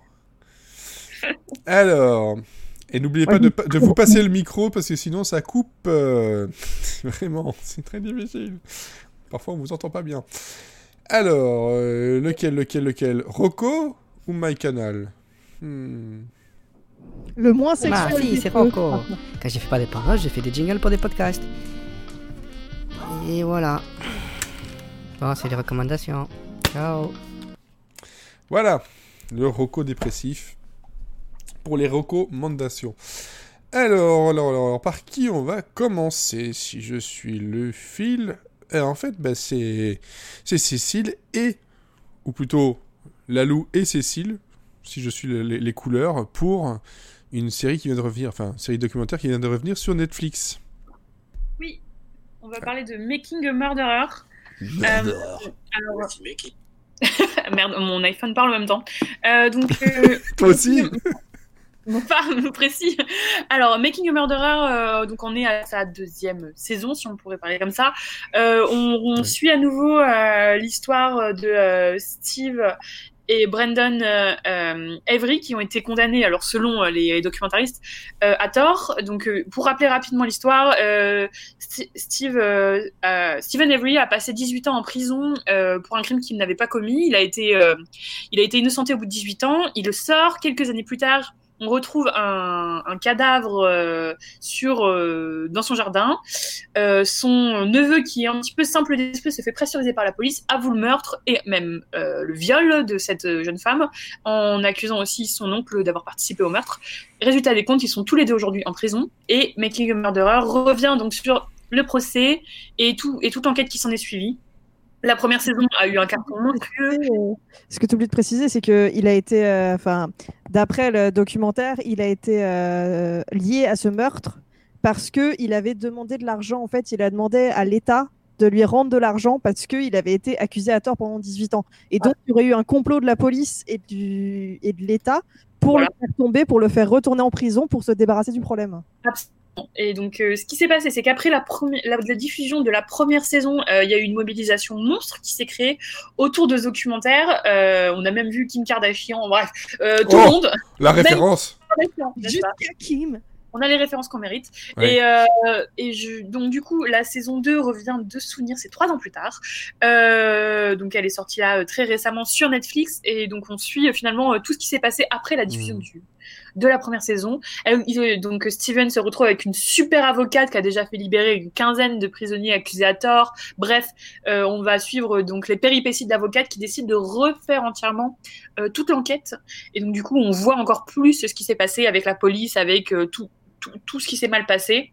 [SPEAKER 1] Alors, et n'oubliez pas de, pa- de vous passer le micro parce que sinon ça coupe. euh, <laughs> Vraiment, c'est très difficile. Parfois on vous entend pas bien. Alors, euh, lequel, lequel, lequel? Rocco ou MyCanal? Hmm.
[SPEAKER 3] Le moins sexuel.
[SPEAKER 5] Si,
[SPEAKER 3] des
[SPEAKER 5] c'est. Rocco. Quand j'ai fait pas des paroles, j'ai fait des jingles pour des podcasts. Et voilà. Bon, c'est les recommandations. Ciao.
[SPEAKER 1] Voilà, le Rocco dépressif pour les recommandations. Alors, alors, alors, alors, par qui on va commencer Si je suis le fil, Eh, en fait, bah, c'est c'est Cécile et, ou plutôt Lalou et Cécile, si je suis le- les, les couleurs, pour une série qui vient de revenir, enfin, une série documentaire qui vient de revenir sur Netflix.
[SPEAKER 2] Oui. On va parler de Making a Murderer. Euh, alors, <laughs> merde, mon iPhone parle en même temps. Euh, donc, euh, <laughs>
[SPEAKER 1] Toi aussi
[SPEAKER 2] Mon pas <laughs> précis. Alors, Making a Murderer, euh, donc on est à sa deuxième saison, si on pourrait parler comme ça. Euh, on suit à nouveau euh, l'histoire de Steve et Brandon euh, Avery qui ont été condamnés, alors selon euh, les documentaristes, euh, à tort. Donc, euh, pour rappeler rapidement l'histoire, St- Steve, Stephen Avery a passé 18 ans en prison pour un crime qu'il n'avait pas commis. Il a été, il a été innocenté au bout de 18 ans. Il le sort quelques années plus tard on retrouve un, cadavre euh, sur euh, dans son jardin. Euh, son neveu, qui est un petit peu simple d'esprit, se fait pressuriser par la police, avoue le meurtre et même le viol de cette jeune femme, en accusant aussi son oncle d'avoir participé au meurtre. Résultat des comptes, ils sont tous les deux aujourd'hui en prison et Making a Murderer revient donc sur le procès et tout et toute l'enquête qui s'en est suivie. La première saison a eu un carton monstrueux.
[SPEAKER 3] Euh, Ce que tu oublies de préciser, c'est que il a été, euh, enfin, d'après le documentaire, il a été euh, lié à ce meurtre parce que il avait demandé de l'argent. En fait, il a demandé à l'État de lui rendre de l'argent parce qu'il avait été accusé à tort pendant 18 ans. Et donc, il y aurait eu un complot de la police et, du, et de l'État pour
[SPEAKER 2] Voilà.
[SPEAKER 3] le faire tomber, pour le faire retourner en prison, pour se débarrasser du problème.
[SPEAKER 2] Et donc, euh, ce qui s'est passé, c'est qu'après la, premi- la, la diffusion de la première saison, euh, il y a eu une mobilisation monstre qui s'est créée autour de ce documentaire. Euh, on a même vu Kim Kardashian, bref, euh, tout
[SPEAKER 1] Oh.
[SPEAKER 2] le monde.
[SPEAKER 1] La référence
[SPEAKER 3] Jusqu'à Kim.
[SPEAKER 2] on a les références qu'on mérite.
[SPEAKER 1] Ouais.
[SPEAKER 2] Et, euh, et je, donc, du coup, la saison 2 revient de souvenir, c'est trois ans plus tard. Euh, donc, elle est sortie là euh, très récemment sur Netflix. Et donc, on suit euh, finalement euh, tout ce qui s'est passé après la diffusion
[SPEAKER 1] Mhm.
[SPEAKER 2] du, de la première saison. Donc, Steven se retrouve avec une super avocate qui a déjà fait libérer une quinzaine de prisonniers accusés à tort. Bref, euh, on va suivre donc les péripéties de l'avocate qui décide de refaire entièrement euh, toute l'enquête. Et donc, du coup, on voit encore plus ce qui s'est passé avec la police, avec euh, tout, tout, tout ce qui s'est mal passé.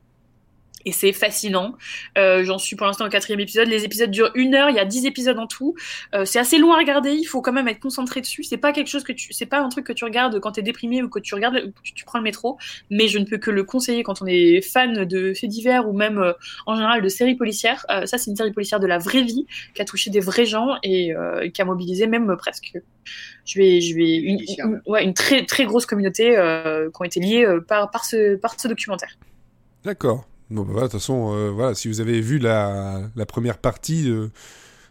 [SPEAKER 2] Et c'est fascinant. Euh, J'en suis pour l'instant au quatrième épisode. Les épisodes durent une heure. Il y a dix épisodes en tout. Euh, c'est assez long à regarder. Il faut quand même être concentré dessus. C'est pas quelque chose que tu, c'est pas un truc que tu regardes quand t'es déprimé ou que tu regardes, que tu, tu prends le métro. Mais je ne peux que le conseiller quand on est fan de faits divers ou même euh, en général de séries policières. Euh, ça, c'est une série policière de la vraie vie qui a touché des vrais gens et euh, qui a mobilisé même presque. Je vais, je vais une, une- ouais, une très très grosse communauté euh, qui ont été liées euh, par par ce par ce documentaire.
[SPEAKER 1] D'accord. Bon, bah, voilà, de toute façon, euh, voilà, si vous avez vu la, la première partie de,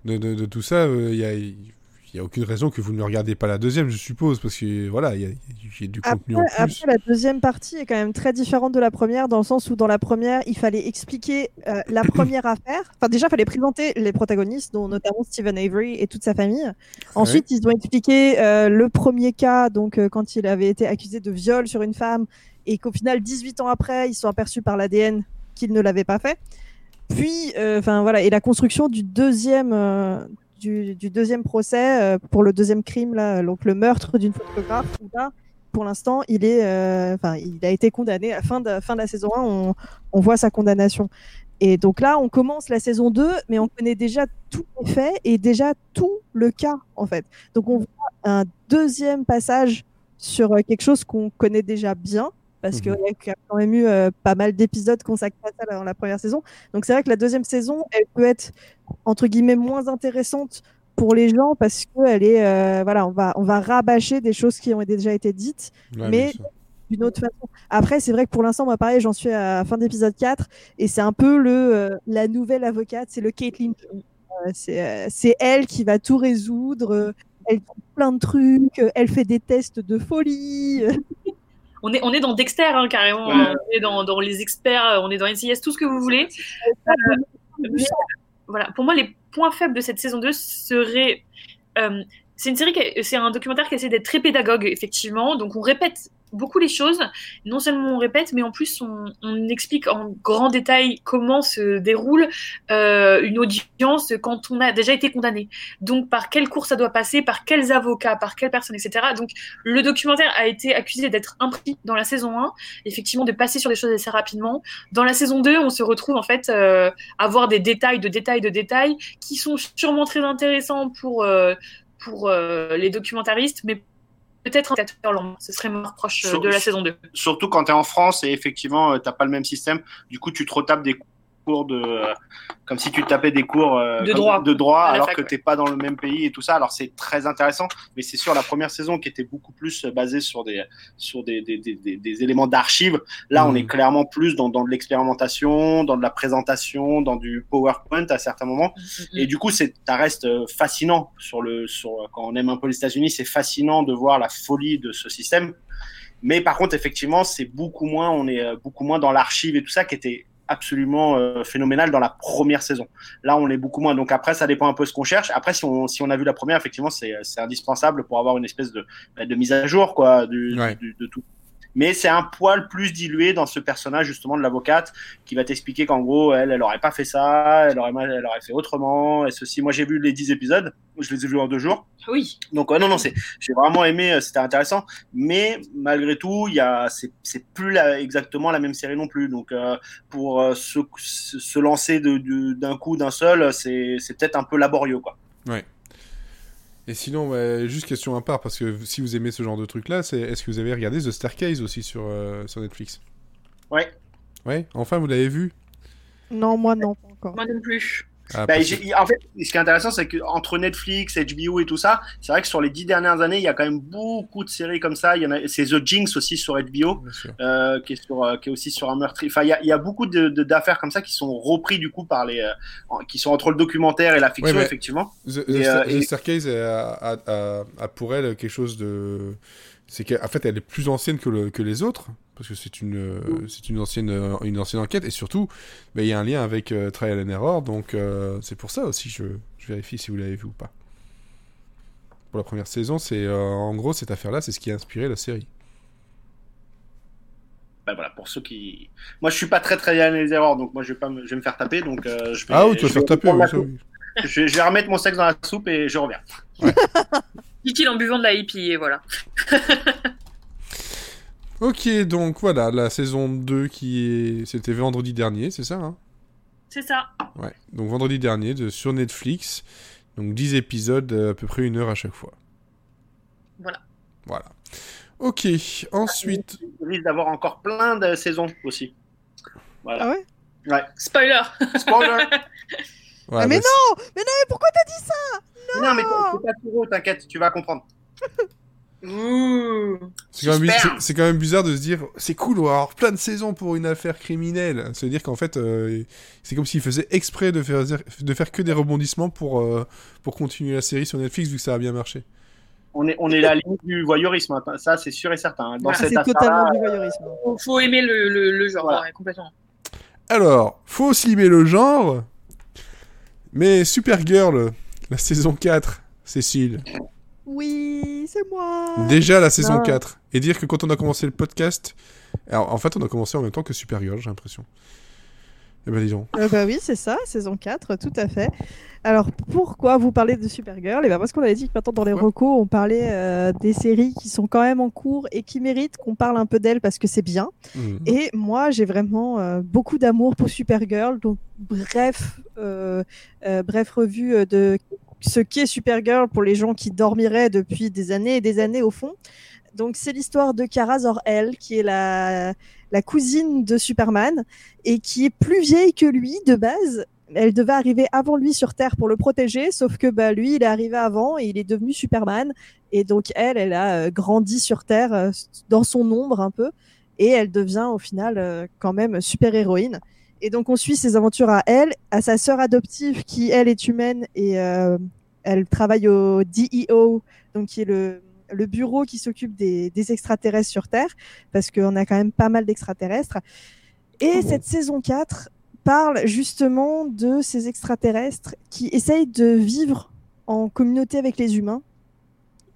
[SPEAKER 1] de, de- de tout ça, il n'y a, y a aucune raison que vous ne regardiez pas la deuxième, je suppose, parce que voilà, il y a, y a du contenu
[SPEAKER 3] Après,
[SPEAKER 1] en plus.
[SPEAKER 3] après, la deuxième partie est quand même très différente de la première, dans le sens où dans la première, il fallait expliquer euh, la première affaire. Enfin, déjà, il fallait présenter les protagonistes, dont notamment Stephen Avery et toute sa famille. Ensuite, ils ont expliqué euh, le premier cas, donc euh, quand il avait été accusé de viol sur une femme, et qu'au final, 18 ans après, ils sont aperçus par l'ADN qu'il ne l'avait pas fait. Puis, euh, enfin voilà, et la construction du deuxième, euh, du, deuxième procès euh, pour le deuxième crime, là, donc le meurtre d'une photographe. pour l'instant, il est, enfin, il a été condamné à la fin de, fin de la saison 1. On, voit sa condamnation. Et donc là, on commence la saison 2, mais on connaît déjà tous les faits et déjà tout le cas, en fait. Donc on voit un deuxième passage sur quelque chose qu'on connaît déjà bien. Parce qu'il
[SPEAKER 1] Mhm.
[SPEAKER 3] y a quand même eu euh, pas mal d'épisodes consacrés à ça dans la première saison. Donc c'est vrai que la deuxième saison, elle peut être entre guillemets moins intéressante pour les gens parce que elle est euh, voilà, on va on va rabâcher des choses qui ont déjà été dites
[SPEAKER 1] Ouais,
[SPEAKER 3] mais- d'une autre façon. Après, c'est vrai que pour l'instant, moi, pareil, j'en suis à la fin d'épisode 4 et c'est un peu le, euh, la nouvelle avocate, c'est le Caitlyn. C'est elle qui va tout résoudre. elle fait plein de trucs, elle fait des tests de folie. Euh,
[SPEAKER 2] On est, on est dans Dexter, hein, carrément.
[SPEAKER 4] Ouais.
[SPEAKER 2] On est dans, dans les experts, on est dans NCIS, tout ce que vous voulez. Mais, voilà, pour moi, les points faibles de cette saison 2 seraient. euh, c'est une série, qui- c'est un documentaire qui essaie d'être très pédagogue, effectivement. Donc, on répète beaucoup les choses. Non seulement on répète, mais en plus, on, explique en grand détail comment se déroule euh, une audience quand on a déjà été condamné. Donc, par quel cours ça doit passer, par quels avocats, par quelles personnes, etc. Donc, le documentaire a été accusé d'être impris dans la saison 1, effectivement, de passer sur des choses assez rapidement. Dans la saison 2, on se retrouve en fait euh, à voir des détails de détails de détails qui sont sûrement très intéressants pour, pour euh, les documentaristes, mais peut-être un spectateur lent. Ce serait mon reproche euh, de la saison 2.
[SPEAKER 4] Surtout quand tu es en France et effectivement, euh, t'as pas le même système. Du coup, tu te retapes des cours de. euh, comme si tu tapais des cours euh,
[SPEAKER 2] De droit.
[SPEAKER 4] de droit alors
[SPEAKER 2] fac,
[SPEAKER 4] que
[SPEAKER 2] ouais.
[SPEAKER 4] t'es pas dans le même pays et tout ça. Alors, c'est très intéressant. Mais c'est sûr, la première saison qui était beaucoup plus euh, basée sur des, sur des, des, des, des- des éléments d'archives. Là, on
[SPEAKER 1] Mhm.
[SPEAKER 4] est clairement plus dans, dans de l'expérimentation, dans de la présentation, dans du PowerPoint à certains moments. Et du coup, c'est, ça reste fascinant sur le, sur, quand on aime un peu les États-Unis, c'est fascinant de voir la folie de ce système. Mais par contre, effectivement, c'est beaucoup moins, on est beaucoup moins dans l'archive et tout ça qui était absolument euh, phénoménal dans la première saison. Là, on est beaucoup moins. Donc après, ça dépend un peu ce qu'on cherche. Après, si on, si on a vu la première, effectivement, c'est, c'est indispensable pour avoir une espèce de, bah, de mise à jour, quoi, du,
[SPEAKER 1] Ouais.
[SPEAKER 4] du- de tout. Mais c'est un poil plus dilué dans ce personnage justement de l'avocate qui va t'expliquer qu'en gros, elle, elle aurait pas fait ça, elle aurait, mal- elle aurait fait autrement, et ceci. Moi, j'ai vu les 10 épisodes, je les ai vus en deux jours.
[SPEAKER 2] Oui.
[SPEAKER 4] Donc, ouais, non, non, c'est, j'ai vraiment aimé, euh, c'était intéressant. Mais malgré tout, il y a, c'est, c'est plus la- exactement la même série non plus. Donc, euh, pour euh, se, se lancer de, de- d'un coup, d'un seul, c'est, c'est peut-être un peu laborieux, quoi.
[SPEAKER 1] Et sinon, ouais, juste question à part, parce que si vous aimez ce genre de truc-là, c'est est-ce que vous avez regardé The Staircase aussi sur, euh, sur Netflix?
[SPEAKER 4] Ouais.
[SPEAKER 1] Ouais, enfin, vous l'avez vu?
[SPEAKER 3] Non, moi non, pas encore.
[SPEAKER 2] Moi non plus.
[SPEAKER 1] Ah,
[SPEAKER 4] Bah, en fait, ce qui est intéressant, c'est qu'entre Netflix, HBO et tout ça, c'est vrai que sur les dix dernières années, il y a quand même beaucoup de séries comme ça. Il y en a, c'est The Jinx aussi sur HBO. Euh, qui, est sur, euh, qui est aussi sur un meurtrier. Enfin, il y a, il y a beaucoup de, d'affaires comme ça qui sont repris du coup par les, euh, qui sont entre le documentaire et la fiction,
[SPEAKER 1] Ouais,
[SPEAKER 4] effectivement.
[SPEAKER 1] The, The
[SPEAKER 4] Et,
[SPEAKER 1] The
[SPEAKER 4] et-
[SPEAKER 1] Staircase a, a- a- a pour elle quelque chose de. C'est qu'en fait, elle est plus ancienne que, le- que les autres, parce que c'est une, euh, c'est une, ancienne, euh, une ancienne enquête, et surtout, bah, il y a un lien avec euh, Trial and Error, donc c'est pour ça aussi je, je vérifie si vous l'avez vu ou pas. Pour la première saison, c'est en gros cette affaire-là, c'est ce qui a inspiré la série.
[SPEAKER 4] Bah, voilà, pour ceux qui. Moi, je suis pas très très bien les erreurs, donc moi, je vais pas, me, je vais me faire taper, donc euh, je vais.
[SPEAKER 1] Ah oui, tu vas faire taper, oui, ça, oui.
[SPEAKER 4] je, vais, je vais remettre mon sexe dans la soupe et je reviens. <laughs>
[SPEAKER 2] Dit-il en buvant de la hippie, et voilà. <laughs>
[SPEAKER 1] Ok, donc voilà, la saison 2 qui est... C'était vendredi dernier, c'est ça hein?
[SPEAKER 2] C'est ça.
[SPEAKER 1] Ouais, donc vendredi dernier de, sur Netflix. Donc 10 épisodes, euh, à peu près une heure à chaque fois.
[SPEAKER 2] Voilà.
[SPEAKER 1] Voilà. Ok, ensuite...
[SPEAKER 4] Il risque d'avoir encore plein de saisons aussi. Voilà.
[SPEAKER 3] Ah ouais?
[SPEAKER 4] Ouais.
[SPEAKER 2] Spoiler.
[SPEAKER 4] Spoiler <laughs>
[SPEAKER 1] Ouais,
[SPEAKER 3] Ah, mais
[SPEAKER 1] bah,
[SPEAKER 3] non Mais non, mais pourquoi t'as dit ça?
[SPEAKER 4] Non, mais c'est pas trop, t'inquiète, tu vas comprendre.
[SPEAKER 2] Ouh. <laughs>
[SPEAKER 1] C'est quand, même, quand bizarre de se dire c'est cool, on va avoir plein de saisons pour une affaire criminelle. C'est à dire qu'en fait, euh, c'est comme s'ils faisaient exprès de faire, de faire que des rebondissements pour, euh, pour continuer la série sur Netflix vu que ça a bien marché.
[SPEAKER 4] On est, on est à la limite du voyeurisme, hein. ça c'est sûr et certain. Dans
[SPEAKER 2] Ah,
[SPEAKER 4] cette
[SPEAKER 3] totalement du voyeurisme.
[SPEAKER 2] Faut, faut aimer le, le, le genre,
[SPEAKER 4] Voilà.
[SPEAKER 2] ouais, complètement.
[SPEAKER 1] Alors, faut aussi aimer le genre, mais Supergirl, la saison 4, Cécile,
[SPEAKER 3] Oui, c'est moi.
[SPEAKER 1] déjà la saison
[SPEAKER 3] Non.
[SPEAKER 1] 4, et dire que quand on a commencé le podcast, alors en fait on a commencé en même temps que Supergirl, j'ai l'impression. Eh ben dis donc.
[SPEAKER 3] Euh, bah oui, c'est ça, saison 4, tout à fait. Alors, pourquoi vous parlez de Supergirl? Et ben parce qu'on avait dit que maintenant dans les
[SPEAKER 1] Ouais.
[SPEAKER 3] recos, on parlait euh, des séries qui sont quand même en cours et qui méritent qu'on parle un peu d'elles parce que c'est bien.
[SPEAKER 1] Hmm.
[SPEAKER 3] Et moi, j'ai vraiment euh, beaucoup d'amour pour Supergirl. Donc, bref, euh, euh, bref revue de ce qu'est Supergirl pour les gens qui dormiraient depuis des années et des années au fond. Donc c'est l'histoire de Kara Zor-El, qui est la, la cousine de Superman et qui est plus vieille que lui de base. Elle devait arriver avant lui sur Terre pour le protéger, sauf que bah, lui, il est arrivé avant et il est devenu Superman. Et donc elle, elle a euh, grandi sur Terre euh, dans son ombre un peu et elle devient au final euh, quand même super héroïne. Et donc on suit ses aventures à elle, à sa sœur adoptive qui elle est humaine et elle travaille au DEO, donc qui est le, le bureau qui s'occupe des, des extraterrestres sur Terre, parce qu'on a quand même pas mal d'extraterrestres. Et
[SPEAKER 1] Oh
[SPEAKER 3] cette saison 4 parle justement de ces extraterrestres qui essayent de vivre en communauté avec les humains.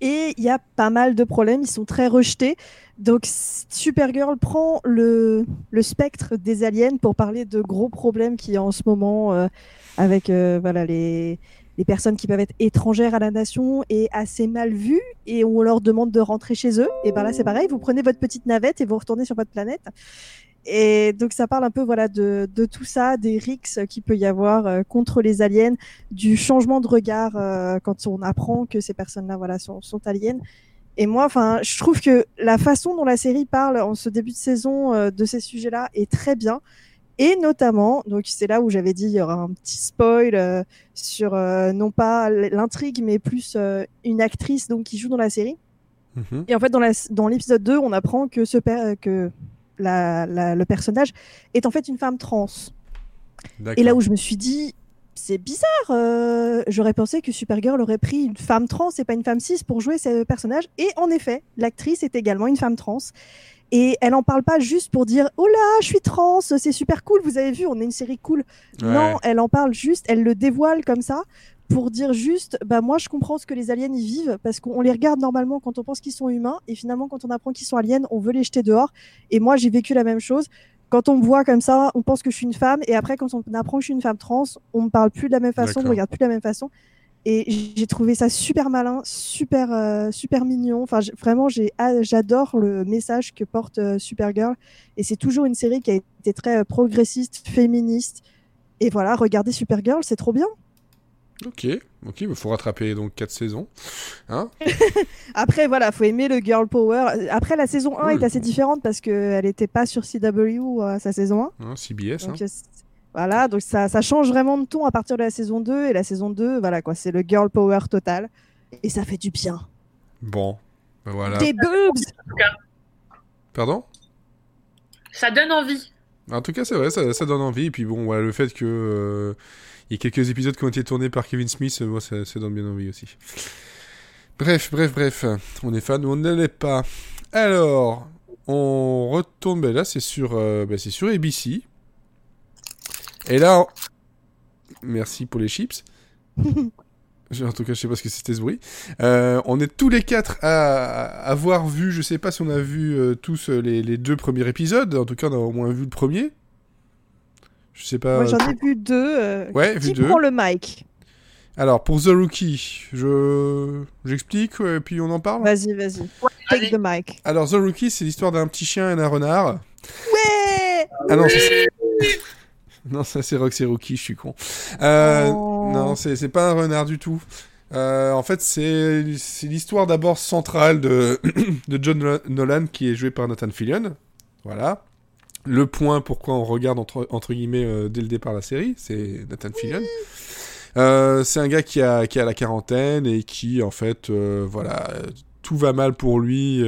[SPEAKER 3] Et il y a pas mal de problèmes, ils sont très rejetés. Donc Supergirl prend le, le spectre des aliens pour parler de gros problèmes qu'il y a en ce moment euh, avec euh, voilà, les, les personnes qui peuvent être étrangères à la nation et assez mal vues et on leur demande de rentrer chez eux. Et ben là c'est pareil, vous prenez votre petite navette et vous retournez sur votre planète. Et donc ça parle un peu voilà de, de tout ça, des rixes qu'il peut y avoir euh, contre les aliens, du changement de regard euh, quand on apprend que ces personnes-là voilà sont, sont aliens. Et moi, enfin, je trouve que la façon dont la série parle en ce début de saison euh, de ces sujets-là est très bien. Et notamment, donc c'est là où j'avais dit il y aura un petit spoil euh, sur euh, non pas l'intrigue, mais plus euh, une actrice donc qui joue dans la série.
[SPEAKER 1] Mhm.
[SPEAKER 3] Et en fait, dans la- dans l'épisode 2, on apprend que, ce que la, la- le personnage est en fait une femme trans.
[SPEAKER 1] D'accord.
[SPEAKER 3] Et là où je me suis dit, c'est bizarre, j'aurais pensé que Supergirl aurait pris une femme trans et pas une femme cis pour jouer ce personnage. Et en effet, l'actrice est également une femme trans. Et elle en parle pas juste pour dire oh là je suis trans c'est super cool vous avez vu on est une série cool.
[SPEAKER 1] Ouais.
[SPEAKER 3] non elle en parle juste elle le dévoile comme ça pour dire juste bah moi je comprends ce que les aliens y vivent parce qu'on les regarde normalement quand on pense qu'ils sont humains et finalement quand on apprend qu'ils sont aliens on veut les jeter dehors. Et moi j'ai vécu la même chose. Quand on me voit comme ça on pense que je suis une femme et après quand on apprend que je suis une femme trans on me parle plus de la même façon on me regarde plus de la même façon et j'ai trouvé ça super malin, super euh, super mignon. Enfin, vraiment, j'adore le message que porte euh, Supergirl. Et c'est toujours une série qui a été très euh, progressiste, féministe. Et voilà, regardez Supergirl, c'est trop bien.
[SPEAKER 1] Ok, ok, il faut rattraper donc 4 saisons. Hein <laughs>
[SPEAKER 3] Après, voilà, faut aimer le girl power. Après, la saison 1
[SPEAKER 1] Oui.
[SPEAKER 3] est assez différente parce qu'elle n'était pas sur CW à sa saison 1.
[SPEAKER 1] Hein, CBS. hein.
[SPEAKER 3] Donc, euh, voilà, donc ça, ça change vraiment de ton à partir de la saison 2. Et la saison 2, voilà quoi, c'est le girl power total. Et ça fait du bien.
[SPEAKER 1] Bon, ben voilà.
[SPEAKER 3] Des boobs
[SPEAKER 1] Pardon?
[SPEAKER 2] Ça donne envie.
[SPEAKER 1] En tout cas, c'est vrai, ça, ça donne envie. Et puis bon, voilà, le fait que euh, il y ait quelques épisodes qui ont été tournés par Kevin Smith, euh, moi, ça, ça donne bien envie aussi. Bref, bref, bref. On est fan ou on ne l'est pas. Alors, on retourne. Ben là, c'est sur, euh, ben, c'est sur ABC. Et là, on- merci pour les chips. <laughs> En tout cas, je sais pas ce que c'était ce bruit. Euh, on est tous les quatre à, à avoir vu, je sais pas si on a vu euh, tous euh, les, les deux premiers épisodes. En tout cas, on a au moins vu le premier. Je sais pas.
[SPEAKER 3] Moi, j'en ai vu deux. euh,
[SPEAKER 1] Ouais, vu
[SPEAKER 3] qui
[SPEAKER 1] deux.
[SPEAKER 3] prend le mic
[SPEAKER 1] Alors, pour The Rookie, je j'explique et puis on en parle.
[SPEAKER 3] Vas-y, vas-y. Take the mic.
[SPEAKER 1] Alors, The Rookie, c'est l'histoire d'un petit chien et d'un renard.
[SPEAKER 3] Ouais
[SPEAKER 1] Ah non, ça, c'est- <laughs> non, ça c'est Roxy Rookie, je suis con. Euh,
[SPEAKER 3] Oh.
[SPEAKER 1] Non, c'est pas un renard du tout. Euh, en fait, c'est l'histoire d'abord centrale de, <clears throat> de John Nolan- qui est joué par Nathan Fillion. Voilà. Le point pourquoi on regarde entre, entre guillemets euh, dès le départ la série, c'est Nathan Fillion. Euh, c'est un gars qui a, qui a la quarantaine et qui, en fait, voilà, tout va mal pour lui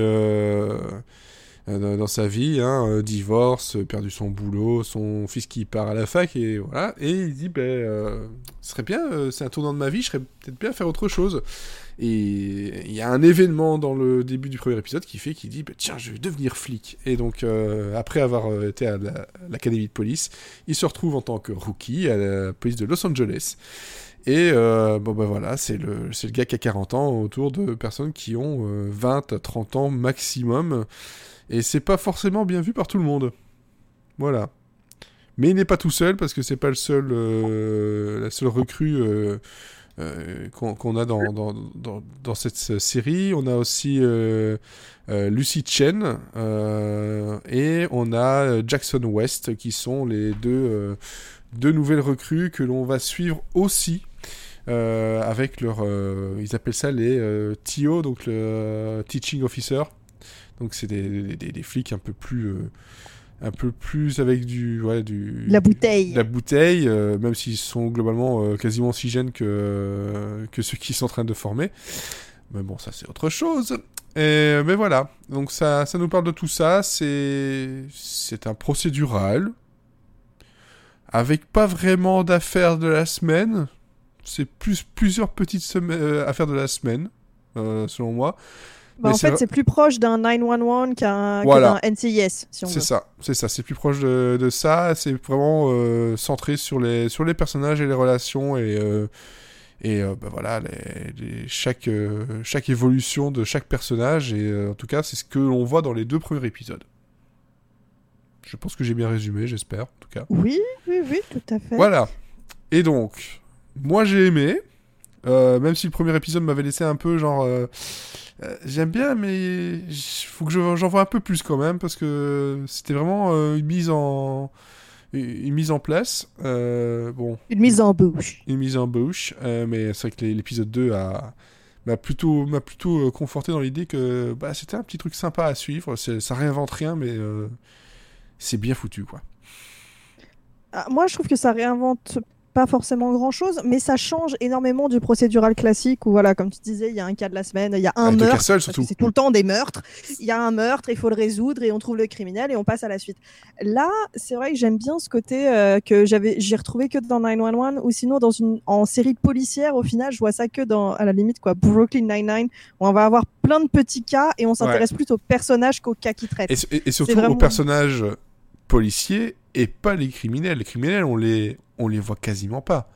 [SPEAKER 1] dans- dans sa vie, hein, euh, divorce, euh, perdu son boulot, son fils qui part à la fac et voilà, et il dit, ben, euh, ce serait bien, euh, c'est un tournant de ma vie, je serais peut-être bien à faire autre chose. Et il y a un événement dans le début du premier épisode qui fait qu'il dit bah, tiens je vais devenir flic. Et donc euh, après avoir euh, été à la- l'académie de police il se retrouve en tant que rookie à la police de Los Angeles. Et euh, bon bah voilà c'est le le gars qui a 40 ans autour de personnes qui ont euh, 20 à 30 ans maximum et c'est pas forcément bien vu par tout le monde voilà mais il n'est pas tout seul parce que c'est pas le seul euh, la seule recrue euh, euh, qu'on a dans, dans, dans, cette série. On a aussi Lucy Chen et on a Jackson West qui sont les deux, deux nouvelles recrues que l'on va suivre aussi. avec leur, ils appellent ça les TO, donc le Teaching Officer. Donc c'est des, des, des- des flics un peu plus, euh, un peu plus avec du, ouais, du
[SPEAKER 3] La bouteille.
[SPEAKER 1] la bouteille, euh, même s'ils sont globalement euh, quasiment aussi jeunes que que ceux qui sont en train de former. Mais bon, ça c'est autre chose. Et, mais voilà, donc ça, ça nous parle de tout ça. C'est, c'est un procédural avec pas vraiment d'affaires de la semaine. C'est plus plusieurs petites affaires de la semaine, selon moi.
[SPEAKER 3] Bah, en fait, c'est plus proche d'un 911 qu'un
[SPEAKER 1] Voilà.
[SPEAKER 3] d'un NCIS, si on
[SPEAKER 1] C'est ça, c'est ça, c'est plus proche de, de ça, c'est vraiment euh, centré sur les, sur les personnages et les relations et, euh, et euh, bah voilà, les, les- chaque, euh, chaque évolution de chaque personnage et en tout cas c'est ce que l'on voit dans les deux premiers épisodes. Je pense que j'ai bien résumé, j'espère en tout cas.
[SPEAKER 3] Oui, oui, oui, tout à fait.
[SPEAKER 1] Voilà. Et donc, moi j'ai aimé, euh, même si le premier épisode m'avait laissé un peu genre... euh, euh, J'aime bien, mais il faut que je- j'en vois un peu plus quand même, parce que c'était vraiment une mise en... Une mise en place. Bon,
[SPEAKER 3] Une mise en bouche.
[SPEAKER 1] une mise en bouche, mais c'est vrai que l'épisode 2 a m'a plutôt m'a plutôt conforté dans l'idée que bah, c'était un petit truc sympa à suivre. Ça réinvente rien, mais c'est bien foutu quoi.
[SPEAKER 3] Ah, moi, je trouve que ça réinvente pas forcément grand chose, mais ça change énormément du procédural classique où, voilà, comme tu disais, il y a un cas de la semaine, il y a un
[SPEAKER 1] Avec
[SPEAKER 3] meurtre. C'est tout le temps des meurtres. Il y a un meurtre, il faut le résoudre et on trouve le criminel et on passe à la suite. Là, c'est vrai que j'aime bien ce côté euh, que j'avais, j'ai retrouvé que dans 911 ou sinon dans une en série policière. Au final, je vois ça que dans à la limite quoi, Brooklyn Nine-Nine où on va avoir plein de petits cas et on s'intéresse plus aux personnages qu'aux cas qui traitent.
[SPEAKER 1] Et, et- et surtout
[SPEAKER 3] vraiment-
[SPEAKER 1] aux personnages policiers et pas les criminels. Les criminels, on les, on les voit quasiment pas.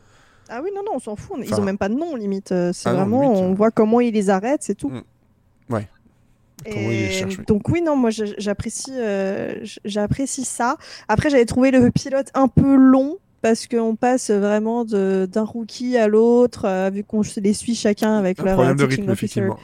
[SPEAKER 3] Ah oui, non, non, on s'en fout. Ils
[SPEAKER 1] Enfin-
[SPEAKER 3] ont même pas de nom, limite. Euh, C'est
[SPEAKER 1] Ah non,
[SPEAKER 3] vraiment,
[SPEAKER 1] limite,
[SPEAKER 3] on
[SPEAKER 1] euh.
[SPEAKER 3] voit comment ils les arrêtent, c'est tout.
[SPEAKER 1] Mm. Ouais. Oui.
[SPEAKER 3] Donc oui, non, moi j'apprécie, euh, j'apprécie ça. Après, j'avais trouvé le pilote un peu long parce qu'on passe vraiment d'un rookie à l'autre, euh, vu qu'on les suit chacun avec
[SPEAKER 1] Un
[SPEAKER 3] leur
[SPEAKER 1] problème de rythme,
[SPEAKER 3] officer.
[SPEAKER 1] effectivement.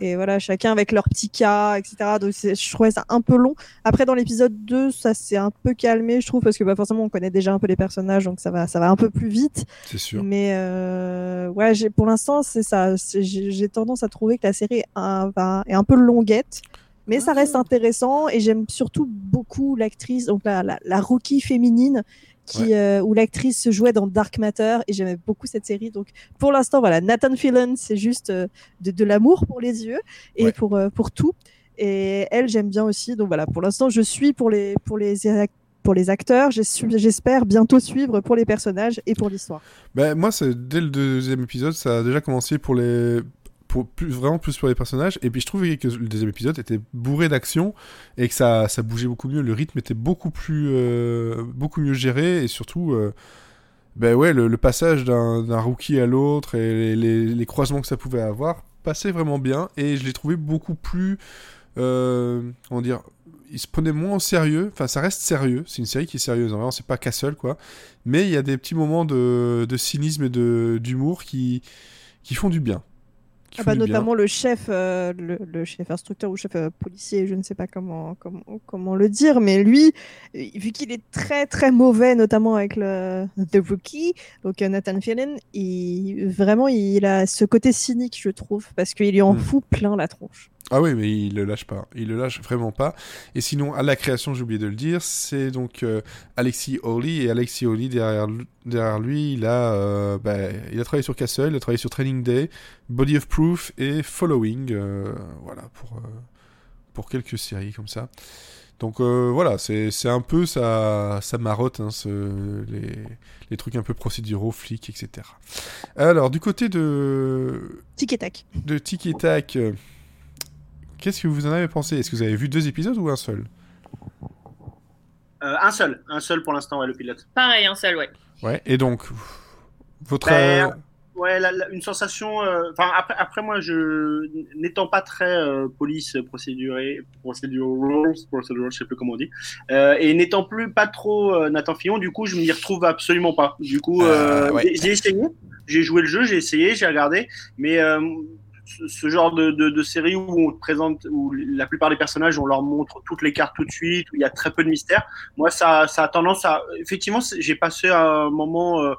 [SPEAKER 3] Et voilà, chacun avec leur petit cas, etc. Donc je trouvais ça un peu long. Après, dans l'épisode 2, ça s'est un peu calmé, je trouve, parce que bah, forcément, on connaît déjà un peu les personnages, donc ça va, ça va un peu plus vite.
[SPEAKER 1] C'est sûr.
[SPEAKER 3] Mais euh, ouais, j'ai pour l'instant, c'est ça. c'est- J'ai j'ai tendance à trouver que la série est un, va- est un peu longuette, mais ça reste
[SPEAKER 1] Ah.
[SPEAKER 3] intéressant et j'aime surtout beaucoup l'actrice, donc la, la, la rookie féminine. Qui, euh, où l'actrice se jouait dans Dark Matter et j'aimais beaucoup cette série. Donc pour l'instant voilà Nathan Fillion c'est juste euh, de, de l'amour pour les yeux et
[SPEAKER 1] Ouais.
[SPEAKER 3] pour euh, pour tout. Et elle j'aime bien aussi. Donc voilà pour l'instant je suis pour les pour les pour les acteurs. J'es- j'espère bientôt suivre pour les personnages et pour l'histoire.
[SPEAKER 1] Ben, moi, c'est dès le deuxième épisode, ça a déjà commencé pour les. Pour plus, vraiment plus pour les personnages. Et puis je trouvais que le deuxième épisode était bourré d'action et que ça, ça bougeait beaucoup mieux. Le rythme était beaucoup plus. euh, beaucoup mieux géré et surtout. euh, ben ouais, le, passage d'un rookie à l'autre et les, croisements que ça pouvait avoir passait vraiment bien. Et je l'ai trouvé beaucoup plus. Euh, comment dire il se prenait moins au sérieux. Enfin, ça reste sérieux. C'est une série qui est sérieuse. En vrai, c'est pas Castle, quoi. Mais il y a des petits moments de, cynisme et d'humour qui qui font du bien.
[SPEAKER 3] Ah bah,
[SPEAKER 1] bien.
[SPEAKER 3] notamment le chef, euh, le, le chef instructeur ou chef euh, policier, je ne sais pas comment, comment, comment le dire, mais lui, euh, vu qu'il est très très mauvais, notamment avec le The Rookie, donc euh, Nathan Fillion, il, vraiment il a ce côté cynique, je trouve, parce qu'il lui en
[SPEAKER 1] Mm.
[SPEAKER 3] fout plein la tronche.
[SPEAKER 1] Ah oui, mais il le lâche pas. Il le lâche vraiment pas. Et sinon, à la création, j'ai oublié de le dire, c'est donc euh, Alexis Hawley. Et Alexis Hawley, derrière, derrière lui, il a, euh, bah, il a travaillé sur Castle, il a travaillé sur Training Day, Body of Proof et Following. euh, voilà, pour, pour quelques séries comme ça. Donc voilà, c'est un peu sa, sa marotte, hein, ce- les, les trucs un peu procéduraux, flics, etc. Alors, du côté de,
[SPEAKER 3] Tic et tac.
[SPEAKER 1] de Tic et Tac, qu'est-ce que vous en avez pensé? Est-ce que vous avez vu deux épisodes ou un seul?
[SPEAKER 4] Euh, un seul, un seul pour l'instant, ouais, le pilote.
[SPEAKER 2] Pareil, un seul, ouais.
[SPEAKER 1] Ouais. Et donc, votre.
[SPEAKER 4] Ben,
[SPEAKER 1] euh,
[SPEAKER 4] Ouais, la- la- une sensation. euh, Enfin, après, après, moi, je n'étant pas très euh, police procédurée, procédural, procédural, je sais plus comment on dit, euh, et n'étant plus pas trop euh, Nathan Fillon, du coup, je m'y retrouve absolument pas. Du coup,
[SPEAKER 1] Euh,
[SPEAKER 4] euh,
[SPEAKER 1] ouais.
[SPEAKER 4] j'ai- j'ai essayé, j'ai joué le jeu, j'ai essayé, j'ai regardé, mais euh, ce, genre de, de, de série où on te présente, où la plupart des personnages, on leur montre toutes les cartes tout de suite, où il y a très peu de mystère. Moi, ça, ça a tendance à. Effectivement, j'ai passé un moment. euh,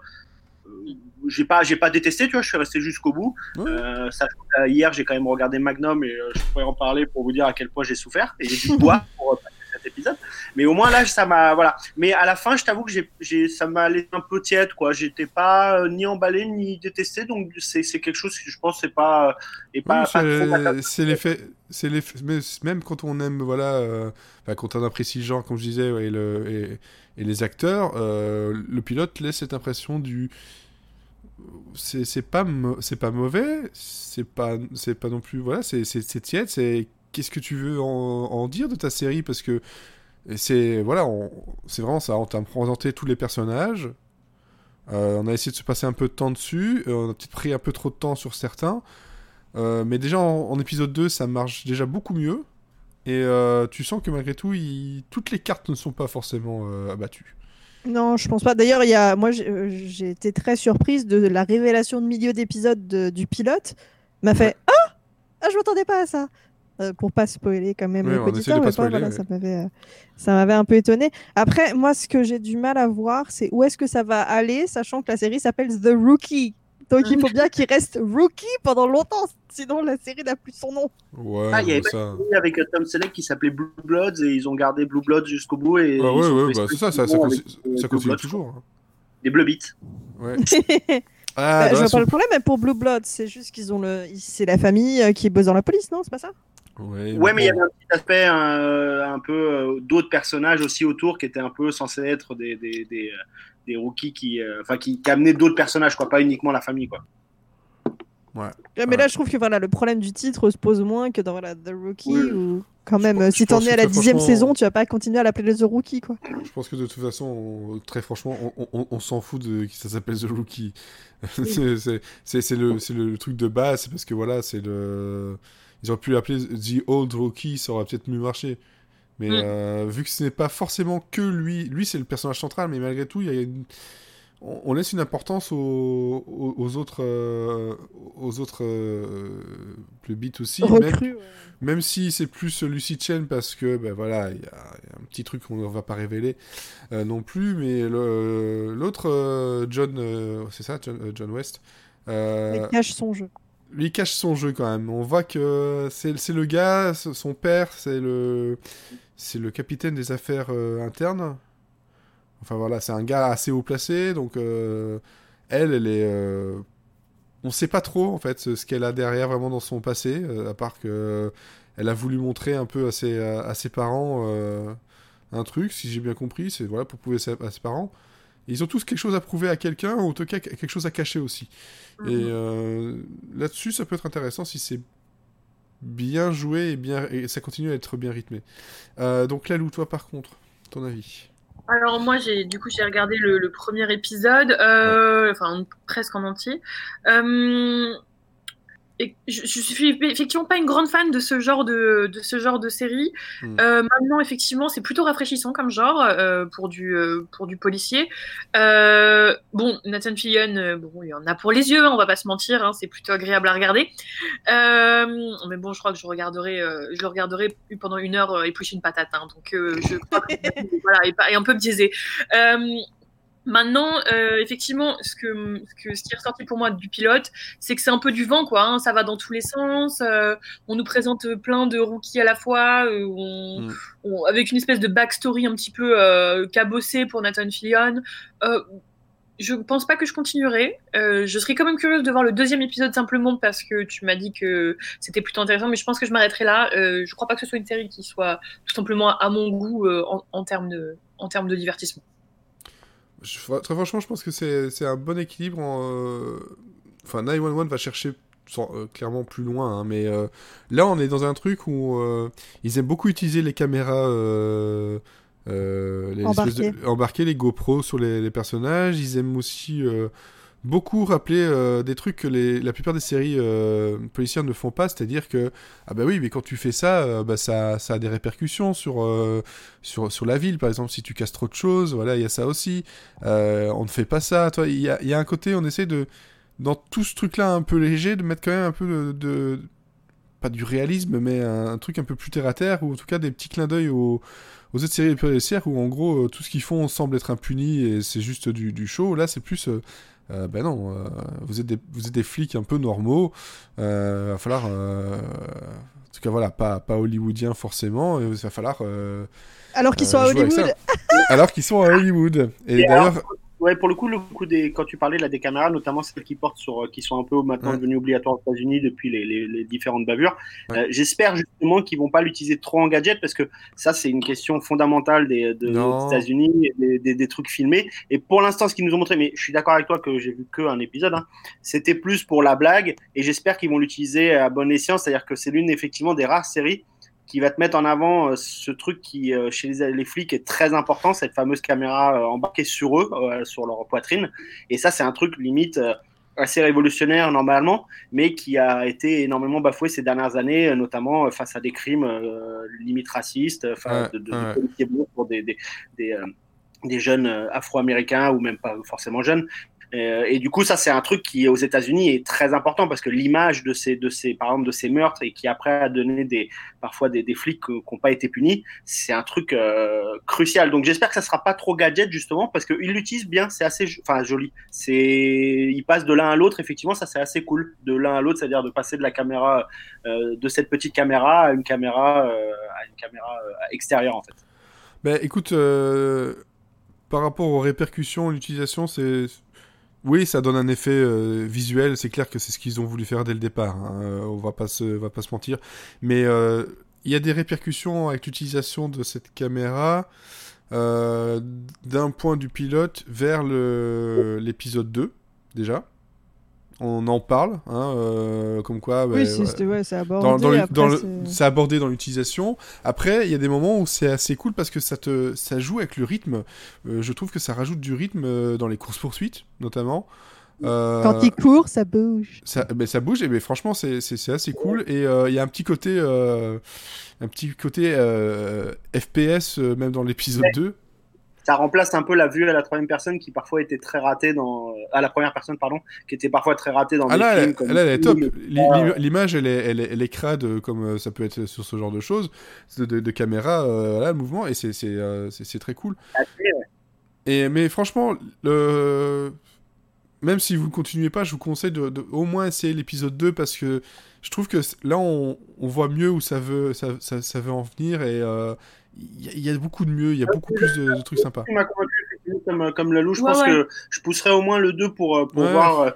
[SPEAKER 4] euh, j'ai pas, j'ai pas détesté, tu vois, je suis resté jusqu'au bout. Euh, ça, hier, j'ai quand même regardé Magnum et je pourrais en parler pour vous dire à quel point j'ai souffert et j'ai dû boire pour passer cet épisode. Mais au moins là, ça m'a, voilà. Mais à la fin, je t'avoue que j'ai, j'ai, ça m'a laissé un peu tiède, quoi. J'étais pas euh, ni emballé ni détesté, donc c'est, c'est quelque chose que je pense c'est pas,
[SPEAKER 1] Oui, c'est- l'effet, c'est l'effet, même quand on aime, voilà, euh, quand on apprécie le genre, comme je disais, ouais, et, le, et, et les acteurs, euh, le pilote laisse cette impression du, c'est c'est pas, c'est pas mauvais, c'est pas, c'est pas non plus, voilà, c'est c'est- c'est tiède, c'est qu'est-ce que tu veux en, en dire de ta série? Parce que c'est, voilà, c'est vraiment ça, on t'a présenté tous les personnages. Euh, on a essayé de se passer un peu de temps dessus, euh, on a peut-être pris un peu trop de temps sur certains. Euh, mais déjà en, en épisode 2, ça marche déjà beaucoup mieux. Et euh, tu sens que malgré tout, il- toutes les cartes ne sont pas forcément abattues.
[SPEAKER 3] Non, je pense pas. D'ailleurs, il y a... moi, j'ai été très surprise de la révélation de milieu d'épisode de- du pilote. M'a fait Ah Ah, je m'attendais pas à ça. Euh, pour pas spoiler quand même les auditeurs,
[SPEAKER 1] pas
[SPEAKER 3] mais
[SPEAKER 1] spoiler,
[SPEAKER 3] voilà,
[SPEAKER 1] ouais.
[SPEAKER 3] ça m'avait euh, ça m'avait un peu étonné. Après, moi, ce que j'ai du mal à voir, c'est où est-ce que ça va aller, sachant que la série s'appelle The Rookie. Donc, il faut bien qu'il reste rookie pendant longtemps, sinon la série n'a plus son nom.
[SPEAKER 1] Ouais,
[SPEAKER 4] Ah, il y avait
[SPEAKER 1] ça.
[SPEAKER 4] Oui, avec euh, Tom Selleck qui s'appelait Blue Bloods et ils ont gardé Blue Bloods jusqu'au bout et
[SPEAKER 1] Ah ouais, ouais, bah, c'est ça, ça, ça,
[SPEAKER 4] avec, euh,
[SPEAKER 1] ça
[SPEAKER 4] Blue
[SPEAKER 1] continue
[SPEAKER 4] Bloods,
[SPEAKER 1] toujours. hein.
[SPEAKER 4] Des Bleu Beats.
[SPEAKER 1] Ouais. <laughs>
[SPEAKER 3] Bah,
[SPEAKER 1] Ah,
[SPEAKER 3] je
[SPEAKER 1] dans la
[SPEAKER 3] vois pas le problème, mais pour Blue Blood, c'est juste qu'ils ont le. C'est la famille qui bosse dans la police, non C'est pas ça?
[SPEAKER 1] Ouais,
[SPEAKER 4] Ouais, mais il y avait un petit aspect euh, un peu euh, d'autres personnages aussi autour qui étaient un peu censés être des, des, des, euh, des rookies qui, euh, enfin, qui, qui amenaient d'autres personnages, quoi, pas uniquement la famille. Quoi.
[SPEAKER 3] Ouais, Mais
[SPEAKER 1] Ouais.
[SPEAKER 3] là, je trouve que voilà, le problème du titre se pose moins que dans voilà, The Rookie,
[SPEAKER 4] Oui.
[SPEAKER 3] où quand même,
[SPEAKER 1] je
[SPEAKER 3] si t'en es à
[SPEAKER 1] que
[SPEAKER 3] la dixième
[SPEAKER 1] franchement-
[SPEAKER 3] saison, tu vas pas continuer à l'appeler The Rookie, quoi.
[SPEAKER 1] Je pense que de toute façon, on- très franchement, on, on- on s'en fout de qui ça s'appelle The Rookie. <laughs> C'est- c'est le, c'est le truc de base, c'est parce que voilà, c'est le. Ils auraient pu l'appeler The Old Rookie, ça aurait peut-être mieux marché. Mais
[SPEAKER 2] Mm.
[SPEAKER 1] euh, vu que ce n'est pas forcément que lui, lui c'est le personnage central, mais malgré tout, il y a une- on, on laisse une importance aux, aux, aux autres, euh, aux autres euh, plus bits aussi. Même,
[SPEAKER 3] Recrue. ouais.
[SPEAKER 1] même si c'est plus Lucy Chen parce que ben voilà il y, a il y a un petit truc qu'on ne va pas révéler euh, non plus mais l'autre euh, John euh, c'est ça John, euh, John West euh,
[SPEAKER 3] Il cache son jeu.
[SPEAKER 1] Lui cache son jeu quand même. On voit que c'est le gars son père c'est le c'est le capitaine des affaires euh, internes. Enfin voilà c'est un gars assez haut placé donc euh, elle elle est euh, on sait pas trop en fait ce qu'elle a derrière vraiment dans son passé à part que elle a voulu montrer un peu à ses, à, à ses parents un truc si j'ai bien compris c'est voilà pour prouver à ses parents ils ont tous quelque chose à prouver à quelqu'un ou en tout cas quelque chose à cacher aussi et euh, là-dessus, ça peut être intéressant si c'est bien joué et, bien, et ça continue à être bien rythmé. Euh, donc Lalou, toi par contre, ton avis?
[SPEAKER 2] Alors moi j'ai du coup j'ai regardé le, le premier épisode, euh, enfin presque en entier. Euh, et je, je suis effectivement pas une grande fan de ce genre de, de ce genre de série.
[SPEAKER 1] Mm.
[SPEAKER 2] Euh, maintenant effectivement c'est plutôt rafraîchissant comme genre euh, pour du euh, pour du policier. Bon Nathan Fillion, bon il y en a pour les yeux, hein, on va pas se mentir, hein, c'est plutôt agréable à regarder. Mais bon je crois que je regarderai je le regarderai pendant une heure euh, éplucher une patate, hein, donc je crois que <laughs> voilà et, pas- et un peu biaisé. Maintenant, euh, effectivement, ce que, ce que ce qui est ressorti pour moi du pilote, c'est que c'est un peu du vent, quoi. hein, ça va dans tous les sens. euh, on nous présente plein de rookies à la fois, euh, on,
[SPEAKER 1] Mm.
[SPEAKER 2] on- avec une espèce de backstory un petit peu cabossée pour Nathan Fillion. Je pense pas que je continuerai. Je serais quand même curieuse de voir le deuxième épisode simplement parce que tu m'as dit que c'était plutôt intéressant, mais je pense que je m'arrêterai là. Je crois pas que ce soit une série qui soit tout simplement à mon goût en, en termes de, en termes de divertissement.
[SPEAKER 1] Je- Très franchement, je pense que c'est un bon équilibre. En, euh, Enfin, 911 va chercher sans- euh, clairement plus loin, hein, mais euh, là, on est dans un truc où euh, ils aiment beaucoup utiliser les caméras. les espèces de-
[SPEAKER 3] Embarquées.
[SPEAKER 1] embarquer les GoPro sur les, les personnages. Ils aiment aussi beaucoup rappeler euh, des trucs que la plupart des séries euh, policières ne font pas, c'est-à-dire que ah bah oui, mais quand tu fais ça, euh, bah ça, ça a des répercussions sur, euh, sur sur la ville, par exemple, si tu casses trop de choses, voilà, il y a ça aussi. On ne fait pas ça. Toi, il y a, un côté, on essaie de dans tout ce truc-là un peu léger, de mettre quand même un peu de, pas du réalisme, mais un, truc un peu plus terre à terre, ou en tout cas des petits clins d'œil aux, autres séries policières où en gros tout ce qu'ils font semble être impuni et c'est juste du show. Là, c'est plus euh, ben non, euh, vous, êtes des, vous êtes des flics un peu normaux. Euh, va falloir. euh, en tout cas, voilà, pas, pas hollywoodien forcément. Il va falloir. euh,
[SPEAKER 3] Alors qu'ils
[SPEAKER 1] euh,
[SPEAKER 3] sont à Hollywood.
[SPEAKER 1] Alors qu'ils sont à Hollywood. Et,
[SPEAKER 4] Et
[SPEAKER 1] d'ailleurs.
[SPEAKER 4] Ouais, pour le coup, le coup des, quand tu parlais là des caméras, notamment celles qui portent sur, euh, qui sont un peu maintenant
[SPEAKER 1] Ouais.
[SPEAKER 4] devenues obligatoires aux États-Unis depuis les, les, les différentes bavures.
[SPEAKER 1] Ouais.
[SPEAKER 4] euh, J'espère justement qu'ils vont pas l'utiliser trop en gadget parce que ça, c'est une question fondamentale des, de-
[SPEAKER 1] Non.
[SPEAKER 4] des États-Unis, des, des, des trucs filmés. Et pour l'instant, ce qu'ils nous ont montré, mais je suis d'accord avec toi que j'ai vu que un épisode, hein, c'était plus pour la blague. Et j'espère qu'ils vont l'utiliser à bon escient, c'est-à-dire que c'est l'une effectivement des rares séries qui va te mettre en avant euh, ce truc qui, euh, chez les, les flics, est très important, cette fameuse caméra euh, embarquée sur eux, sur leur poitrine. Et ça, c'est un truc limite assez révolutionnaire normalement, mais qui a été énormément bafoué ces dernières années, notamment face à des crimes euh, limite racistes, enfin, de, de,
[SPEAKER 1] ouais.
[SPEAKER 4] de policiers blancs pour des, des, des, euh, des jeunes afro-américains ou même pas forcément jeunes. Euh, et du coup, ça, c'est un truc qui, aux États-Unis, est très important parce que l'image de ces, de ces, par exemple, de ces meurtres et qui après a donné des, parfois des, des flics qui n'ont pas été punis, c'est un truc euh, crucial. Donc, j'espère que ça sera pas trop gadget justement parce qu'ils l'utilisent bien. C'est assez, enfin, joli. C'est, ils passent de l'un à l'autre. Effectivement, ça, c'est assez cool de l'un à l'autre, c'est-à-dire de passer de la caméra, euh, de cette petite caméra à une caméra, à une caméra extérieure en fait.
[SPEAKER 1] Ben écoute, par rapport aux répercussions, l'utilisation, c'est. Oui, ça donne un effet euh, visuel, c'est clair que c'est ce qu'ils ont voulu faire dès le départ, hein, euh, on va pas se, va pas se mentir. Mais euh, il y a des répercussions avec l'utilisation de cette caméra d'un point du pilote vers l'épisode 2, déjà. On en parle, hein, euh, comme quoi... ben,
[SPEAKER 3] Oui, c'est
[SPEAKER 1] ouais,
[SPEAKER 3] ouais, abordé.
[SPEAKER 1] dans, abordé dans l'utilisation. Après, il y a des moments où c'est assez cool parce que ça te, ça joue avec le rythme. Euh, je trouve que ça rajoute du rythme euh, dans les courses poursuites, notamment. Euh,
[SPEAKER 3] Quand il court, ça bouge.
[SPEAKER 1] ça, ben, ça bouge et ben, franchement c'est assez cool et euh, il y a un petit côté euh, un petit côté euh, FPS euh, même dans l'épisode 2
[SPEAKER 4] ça remplace un peu la vue à la troisième personne qui parfois était très ratée dans à la première personne pardon qui était parfois très ratée dans
[SPEAKER 1] ah
[SPEAKER 4] des
[SPEAKER 1] là,
[SPEAKER 4] films comme
[SPEAKER 1] là, elle est top.
[SPEAKER 4] Film.
[SPEAKER 1] L'i- l'im- l'image elle est, elle, est, elle est crade euh, comme euh, ça peut être sur ce genre de choses de, de, de caméra euh, voilà, le mouvement et c'est euh, très cool. Et, mais franchement, le... même si vous ne continuez pas, je vous conseille de, de au moins essayer l'épisode 2 parce que je trouve que là, on, on voit mieux où ça veut, ça, ça, ça veut en venir et euh, il y, a- il y a beaucoup de mieux, il y a beaucoup plus de, de trucs sympas.
[SPEAKER 4] Comme, comme Lalou, je
[SPEAKER 2] Ouais,
[SPEAKER 4] pense
[SPEAKER 2] ouais.
[SPEAKER 4] que je pousserai au moins le 2 pour, euh, pour
[SPEAKER 1] Ouais.
[SPEAKER 4] voir euh,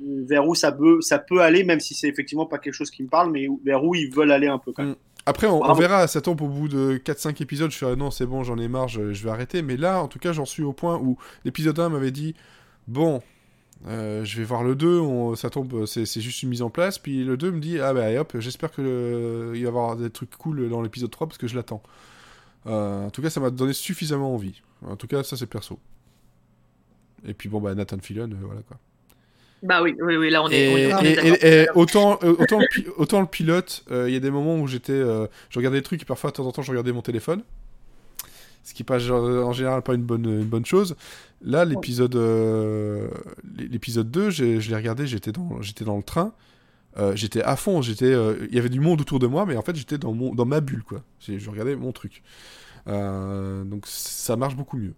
[SPEAKER 4] vers où ça peut, ça peut aller, même si c'est effectivement pas quelque chose qui me parle, mais vers où ils veulent aller un peu quand même.
[SPEAKER 1] Après, on, verra, ça tombe au bout de 4-5 épisodes, je fais ah non, c'est bon, j'en ai marre, je, je vais arrêter. Mais là, en tout cas, j'en suis au point où l'épisode 1 m'avait dit bon, euh, je vais voir le 2, on- ça tombe, c'est c'est juste une mise en place. Puis le 2 me dit ah bah allez, hop, j'espère qu'il va y avoir des trucs cool dans l'épisode 3 parce que je l'attends. Euh, en tout cas, ça m'a donné suffisamment envie. En tout cas, ça c'est perso. Et puis bon, bah Nathan Fillion, euh, voilà quoi.
[SPEAKER 2] Bah oui, oui, oui, là on est, on
[SPEAKER 1] Et,
[SPEAKER 2] est- on
[SPEAKER 1] et-
[SPEAKER 2] est d'accord.
[SPEAKER 1] et- et autant, euh, autant, le pi- autant le pilote, euh, il y a des moments où j'étais, je regardais des trucs et parfois de temps en temps je regardais mon téléphone, ce qui est pas genre, en général pas une bonne, une bonne chose. Là, l'épisode, l'épisode 2, j'ai- je l'ai regardé, j'étais dans, j'étais dans le train, euh, j'étais à fond, j'étais, euh, il y avait du monde autour de moi, mais en fait j'étais dans mon, dans ma bulle quoi. Je regardais mon truc. Euh, donc ça marche beaucoup mieux.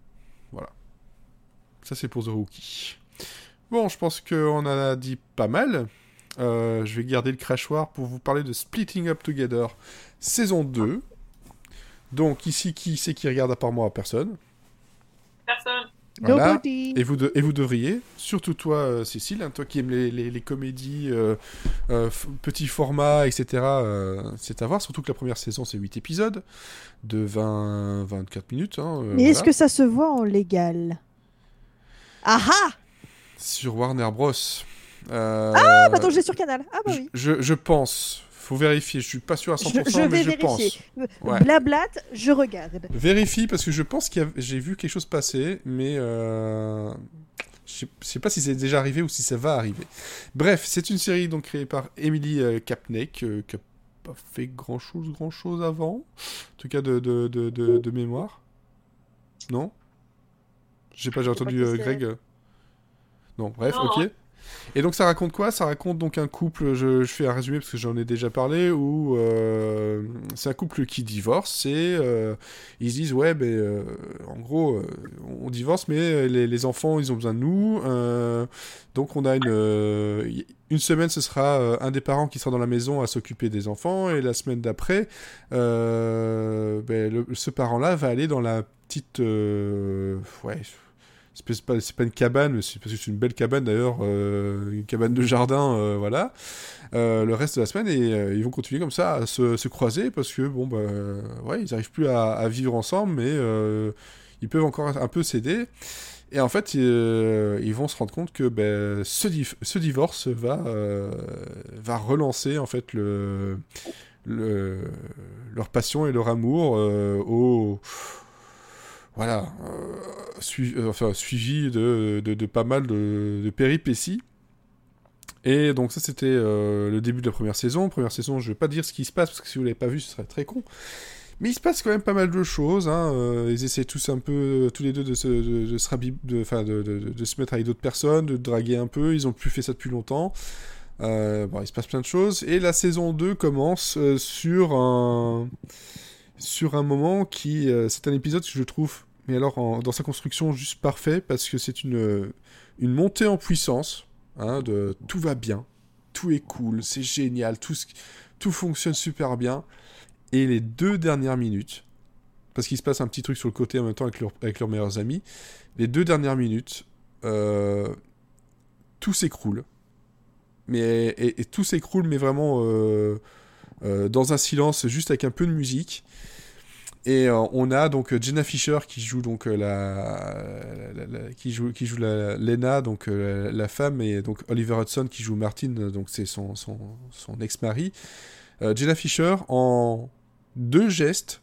[SPEAKER 1] Voilà. Ça c'est pour The Rookie. Bon, je pense qu'on en a dit pas mal. Je vais garder le crachoir pour vous parler de Splitting Up Together, saison 2. Donc ici, qui c'est qui regarde à part moi? Personne.
[SPEAKER 2] Personne.
[SPEAKER 1] Voilà.
[SPEAKER 3] Nobody.
[SPEAKER 1] Et vous, de- et vous devriez, surtout toi, euh, Cécile, hein, toi qui aimes les, les- les comédies, euh, euh, petits formats, etc., euh, c'est à voir. Surtout que la première saison, c'est 8 épisodes de 20, 24 minutes. hein, euh,
[SPEAKER 3] Mais est-ce que ça se voit en légal? Ah ah
[SPEAKER 1] Sur Warner Bros.
[SPEAKER 3] Ah, bah donc j'ai sur Canal. Ah bah oui.
[SPEAKER 1] je, je pense. Faut vérifier. Je suis pas sûr à 100%,
[SPEAKER 3] Je, je vais
[SPEAKER 1] mais je
[SPEAKER 3] vérifier.
[SPEAKER 1] pense. Ouais.
[SPEAKER 3] Blablate, je regarde.
[SPEAKER 1] Vérifie parce que je pense qu'il y a- j'ai vu quelque chose passer, mais euh, je sais- pas si c'est déjà arrivé ou si ça va arriver. Bref, c'est une série donc créée par Emily euh, Kapnek, euh, qui a pas fait grand chose, grand chose avant, en tout cas de, de, de, de- de mémoire. Non? Pas, j'ai
[SPEAKER 3] pas
[SPEAKER 1] entendu euh. Greg. Non, bref,
[SPEAKER 2] Non,
[SPEAKER 1] ok. Et donc ça raconte quoi? Ça raconte donc un couple, je, fais un résumé parce que j'en ai déjà parlé, où euh, c'est un couple qui divorce et euh, ils se disent ouais ben euh, en gros on divorce mais les, enfants ils ont besoin de nous donc on a une une semaine ce sera un des parents qui sera dans la maison à s'occuper des enfants et la semaine d'après ben, ce parent là va aller dans la petite ouais c'est pas- une cabane, mais c'est parce que c'est une belle cabane d'ailleurs, euh, une cabane de jardin, euh, voilà. Euh, le reste de la semaine et ils vont continuer comme ça à se, se croiser parce que bon bah ouais ils arrivent plus à, vivre ensemble mais ils peuvent encore un peu s'aider et en fait ils vont se rendre compte que ben, ce, divorce va va relancer en fait le, le leur passion et leur amour au voilà euh, euh, suivi de, pas mal de, péripéties et donc ça c'était euh, le début de la première saison. Première saison, je vais pas dire ce qui se passe parce que si vous l'avez pas vu, ce serait très con. Mais il se passe quand même pas mal de choses. Hein. ils essaient tous un peu, tous les deux, de se, de, se, rabib- de, de, se mettre avec d'autres personnes, de draguer un peu. Ils ont plus fait ça depuis longtemps. Bon, il se passe plein de choses. Et la saison 2 commence sur un sur un moment qui, euh, c'est un épisode que je trouve, mais alors dans sa construction juste parfait parce que c'est une une montée en puissance hein, de tout va bien, tout est cool, c'est génial, tout, fonctionne super bien. Et les deux dernières minutes, parce qu'il se passe un petit truc sur le côté en même temps avec, leur- avec leurs meilleurs amis, les deux dernières minutes, euh, tout s'écroule. Mais, et, tout s'écroule, mais vraiment euh, euh, dans un silence, juste avec un peu de musique. Et euh, on a donc euh, Jenna Fisher qui joue donc euh, la, qui joue qui joue la Lena donc euh, la, femme et donc Oliver Hudson qui joue Martin euh, donc c'est son son, son ex-mari. Euh, Jenna Fisher en deux gestes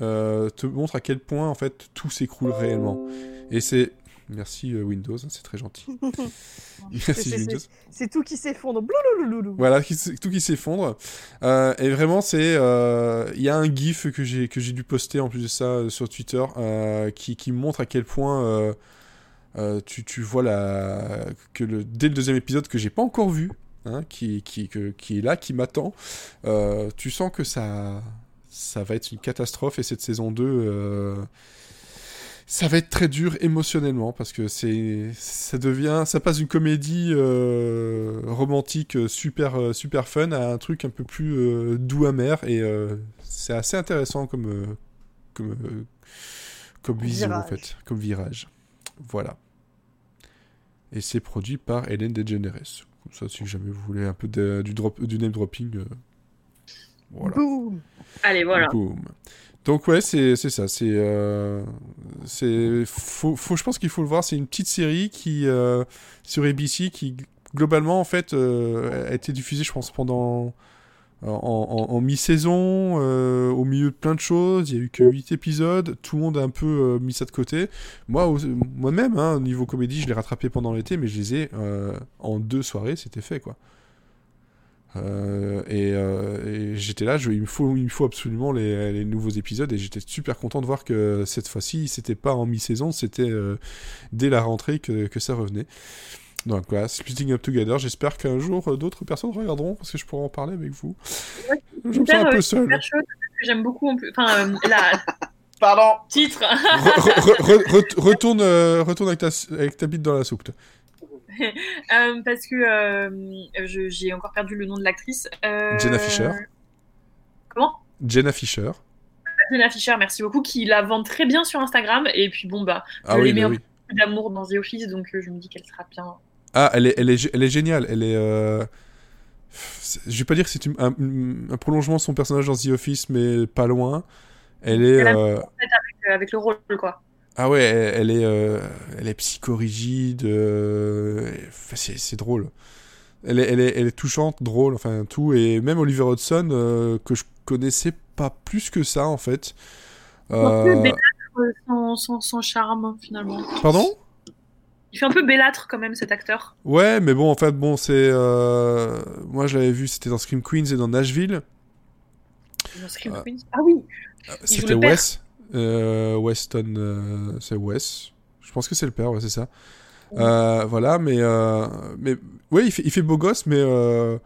[SPEAKER 1] euh, te montre à quel point en fait tout s'écroule réellement. Et c'est merci euh, Windows, hein, c'est très gentil. <laughs> merci
[SPEAKER 3] C'est-
[SPEAKER 1] Windows.
[SPEAKER 3] C'est tout qui s'effondre.
[SPEAKER 1] Voilà, qui tout qui s'effondre. Euh, et vraiment, c'est. euh, Il y a un GIF que j'ai que j'ai dû poster en plus de ça sur Twitter qui, qui montre à quel point tu, tu vois la que le dès le deuxième épisode que j'ai pas encore vu, hein, qui qui que- qui est là, qui m'attend. tu sens que ça ça va être une catastrophe et cette saison 2 euh, ça va être très dur émotionnellement parce que c'est ça devient ça passe d'une comédie euh, romantique euh, super euh, super fun à un truc un peu plus euh, doux amer et euh, c'est assez intéressant comme comme comme vision en fait comme virage. Voilà. Et c'est produit par Hélène DeGeneres. Comme ça si jamais vous voulez un peu de- du drop du name dropping euh, voilà.
[SPEAKER 2] Allez, voilà.
[SPEAKER 1] Donc ouais, c'est ça. C'est euh, c'est faut, faut je pense qu'il faut le voir. C'est une petite série qui euh, sur ABC qui globalement en fait euh, a été diffusée, je pense, pendant en, mi-saison, au milieu de plein de choses. Il y a eu que 8 épisodes. Tout le monde a un peu mis ça de côté. Moi, moi-même, hein, au niveau comédie, je l'ai rattrapé pendant l'été, mais je les ai en deux soirées, c'était fait quoi. Euh, et, euh, et j'étais là, je- il, me faut, il me faut absolument les, les nouveaux épisodes et j'étais super content de voir que cette fois-ci, c'était pas en mi-saison, c'était euh, dès la rentrée que, que ça revenait. Donc voilà, Splitting Up Together, j'espère qu'un jour d'autres personnes regarderont parce que je pourrai en parler avec vous. Je me sens un peu seul.
[SPEAKER 2] j'aime beaucoup. Enfin, euh, la <laughs>
[SPEAKER 4] Pardon.
[SPEAKER 2] titre.
[SPEAKER 1] Re- re- re- re- retourne, euh, retourne avec ta, avec ta bite dans la soupe. <laughs>
[SPEAKER 2] Euh, parce que euh, j'ai encore perdu le nom de l'actrice. Euh,
[SPEAKER 1] Jenna Fisher.
[SPEAKER 2] Comment?
[SPEAKER 1] Jenna Fisher.
[SPEAKER 2] Jenna Fisher, merci beaucoup, qui la vend très bien sur Instagram. Et puis bon, bah,
[SPEAKER 1] Ah
[SPEAKER 2] Je
[SPEAKER 1] oui,
[SPEAKER 2] l'aimais un
[SPEAKER 1] oui.
[SPEAKER 2] d'amour dans The Office, donc je me dis qu'elle sera bien.
[SPEAKER 1] Ah, elle est, elle est, elle est géniale. Elle est. euh, Je vais pas dire que c'est un, un prolongement de son personnage dans The Office, mais pas loin. Elle est.
[SPEAKER 2] Elle a-
[SPEAKER 1] euh,
[SPEAKER 2] avec le rôle, quoi.
[SPEAKER 1] Ah ouais, elle, elle est, euh, elle est psychorigide. euh, c'est, drôle. Elle est, elle, est, elle est touchante, drôle, enfin tout. Et même Oliver Hudson, euh, que je connaissais pas plus que ça en fait.
[SPEAKER 2] Un peu
[SPEAKER 1] Euh,
[SPEAKER 2] bellâtre, sans, sans, sans charme, finalement.
[SPEAKER 1] Pardon?
[SPEAKER 2] Il fait un peu bellâtre, quand même, cet acteur.
[SPEAKER 1] Ouais, mais bon, en fait, bon, c'est. Moi, je l'avais vu, c'était dans Scream Queens et dans Nashville.
[SPEAKER 2] Dans Scream. Queens? Ah oui
[SPEAKER 1] C'était. Wes. Euh, Weston, euh, c'est Wes. Je pense que c'est le père, ouais, c'est ça. Euh, voilà, mais, euh, mais ouais, il fait, il fait beau gosse, mais euh,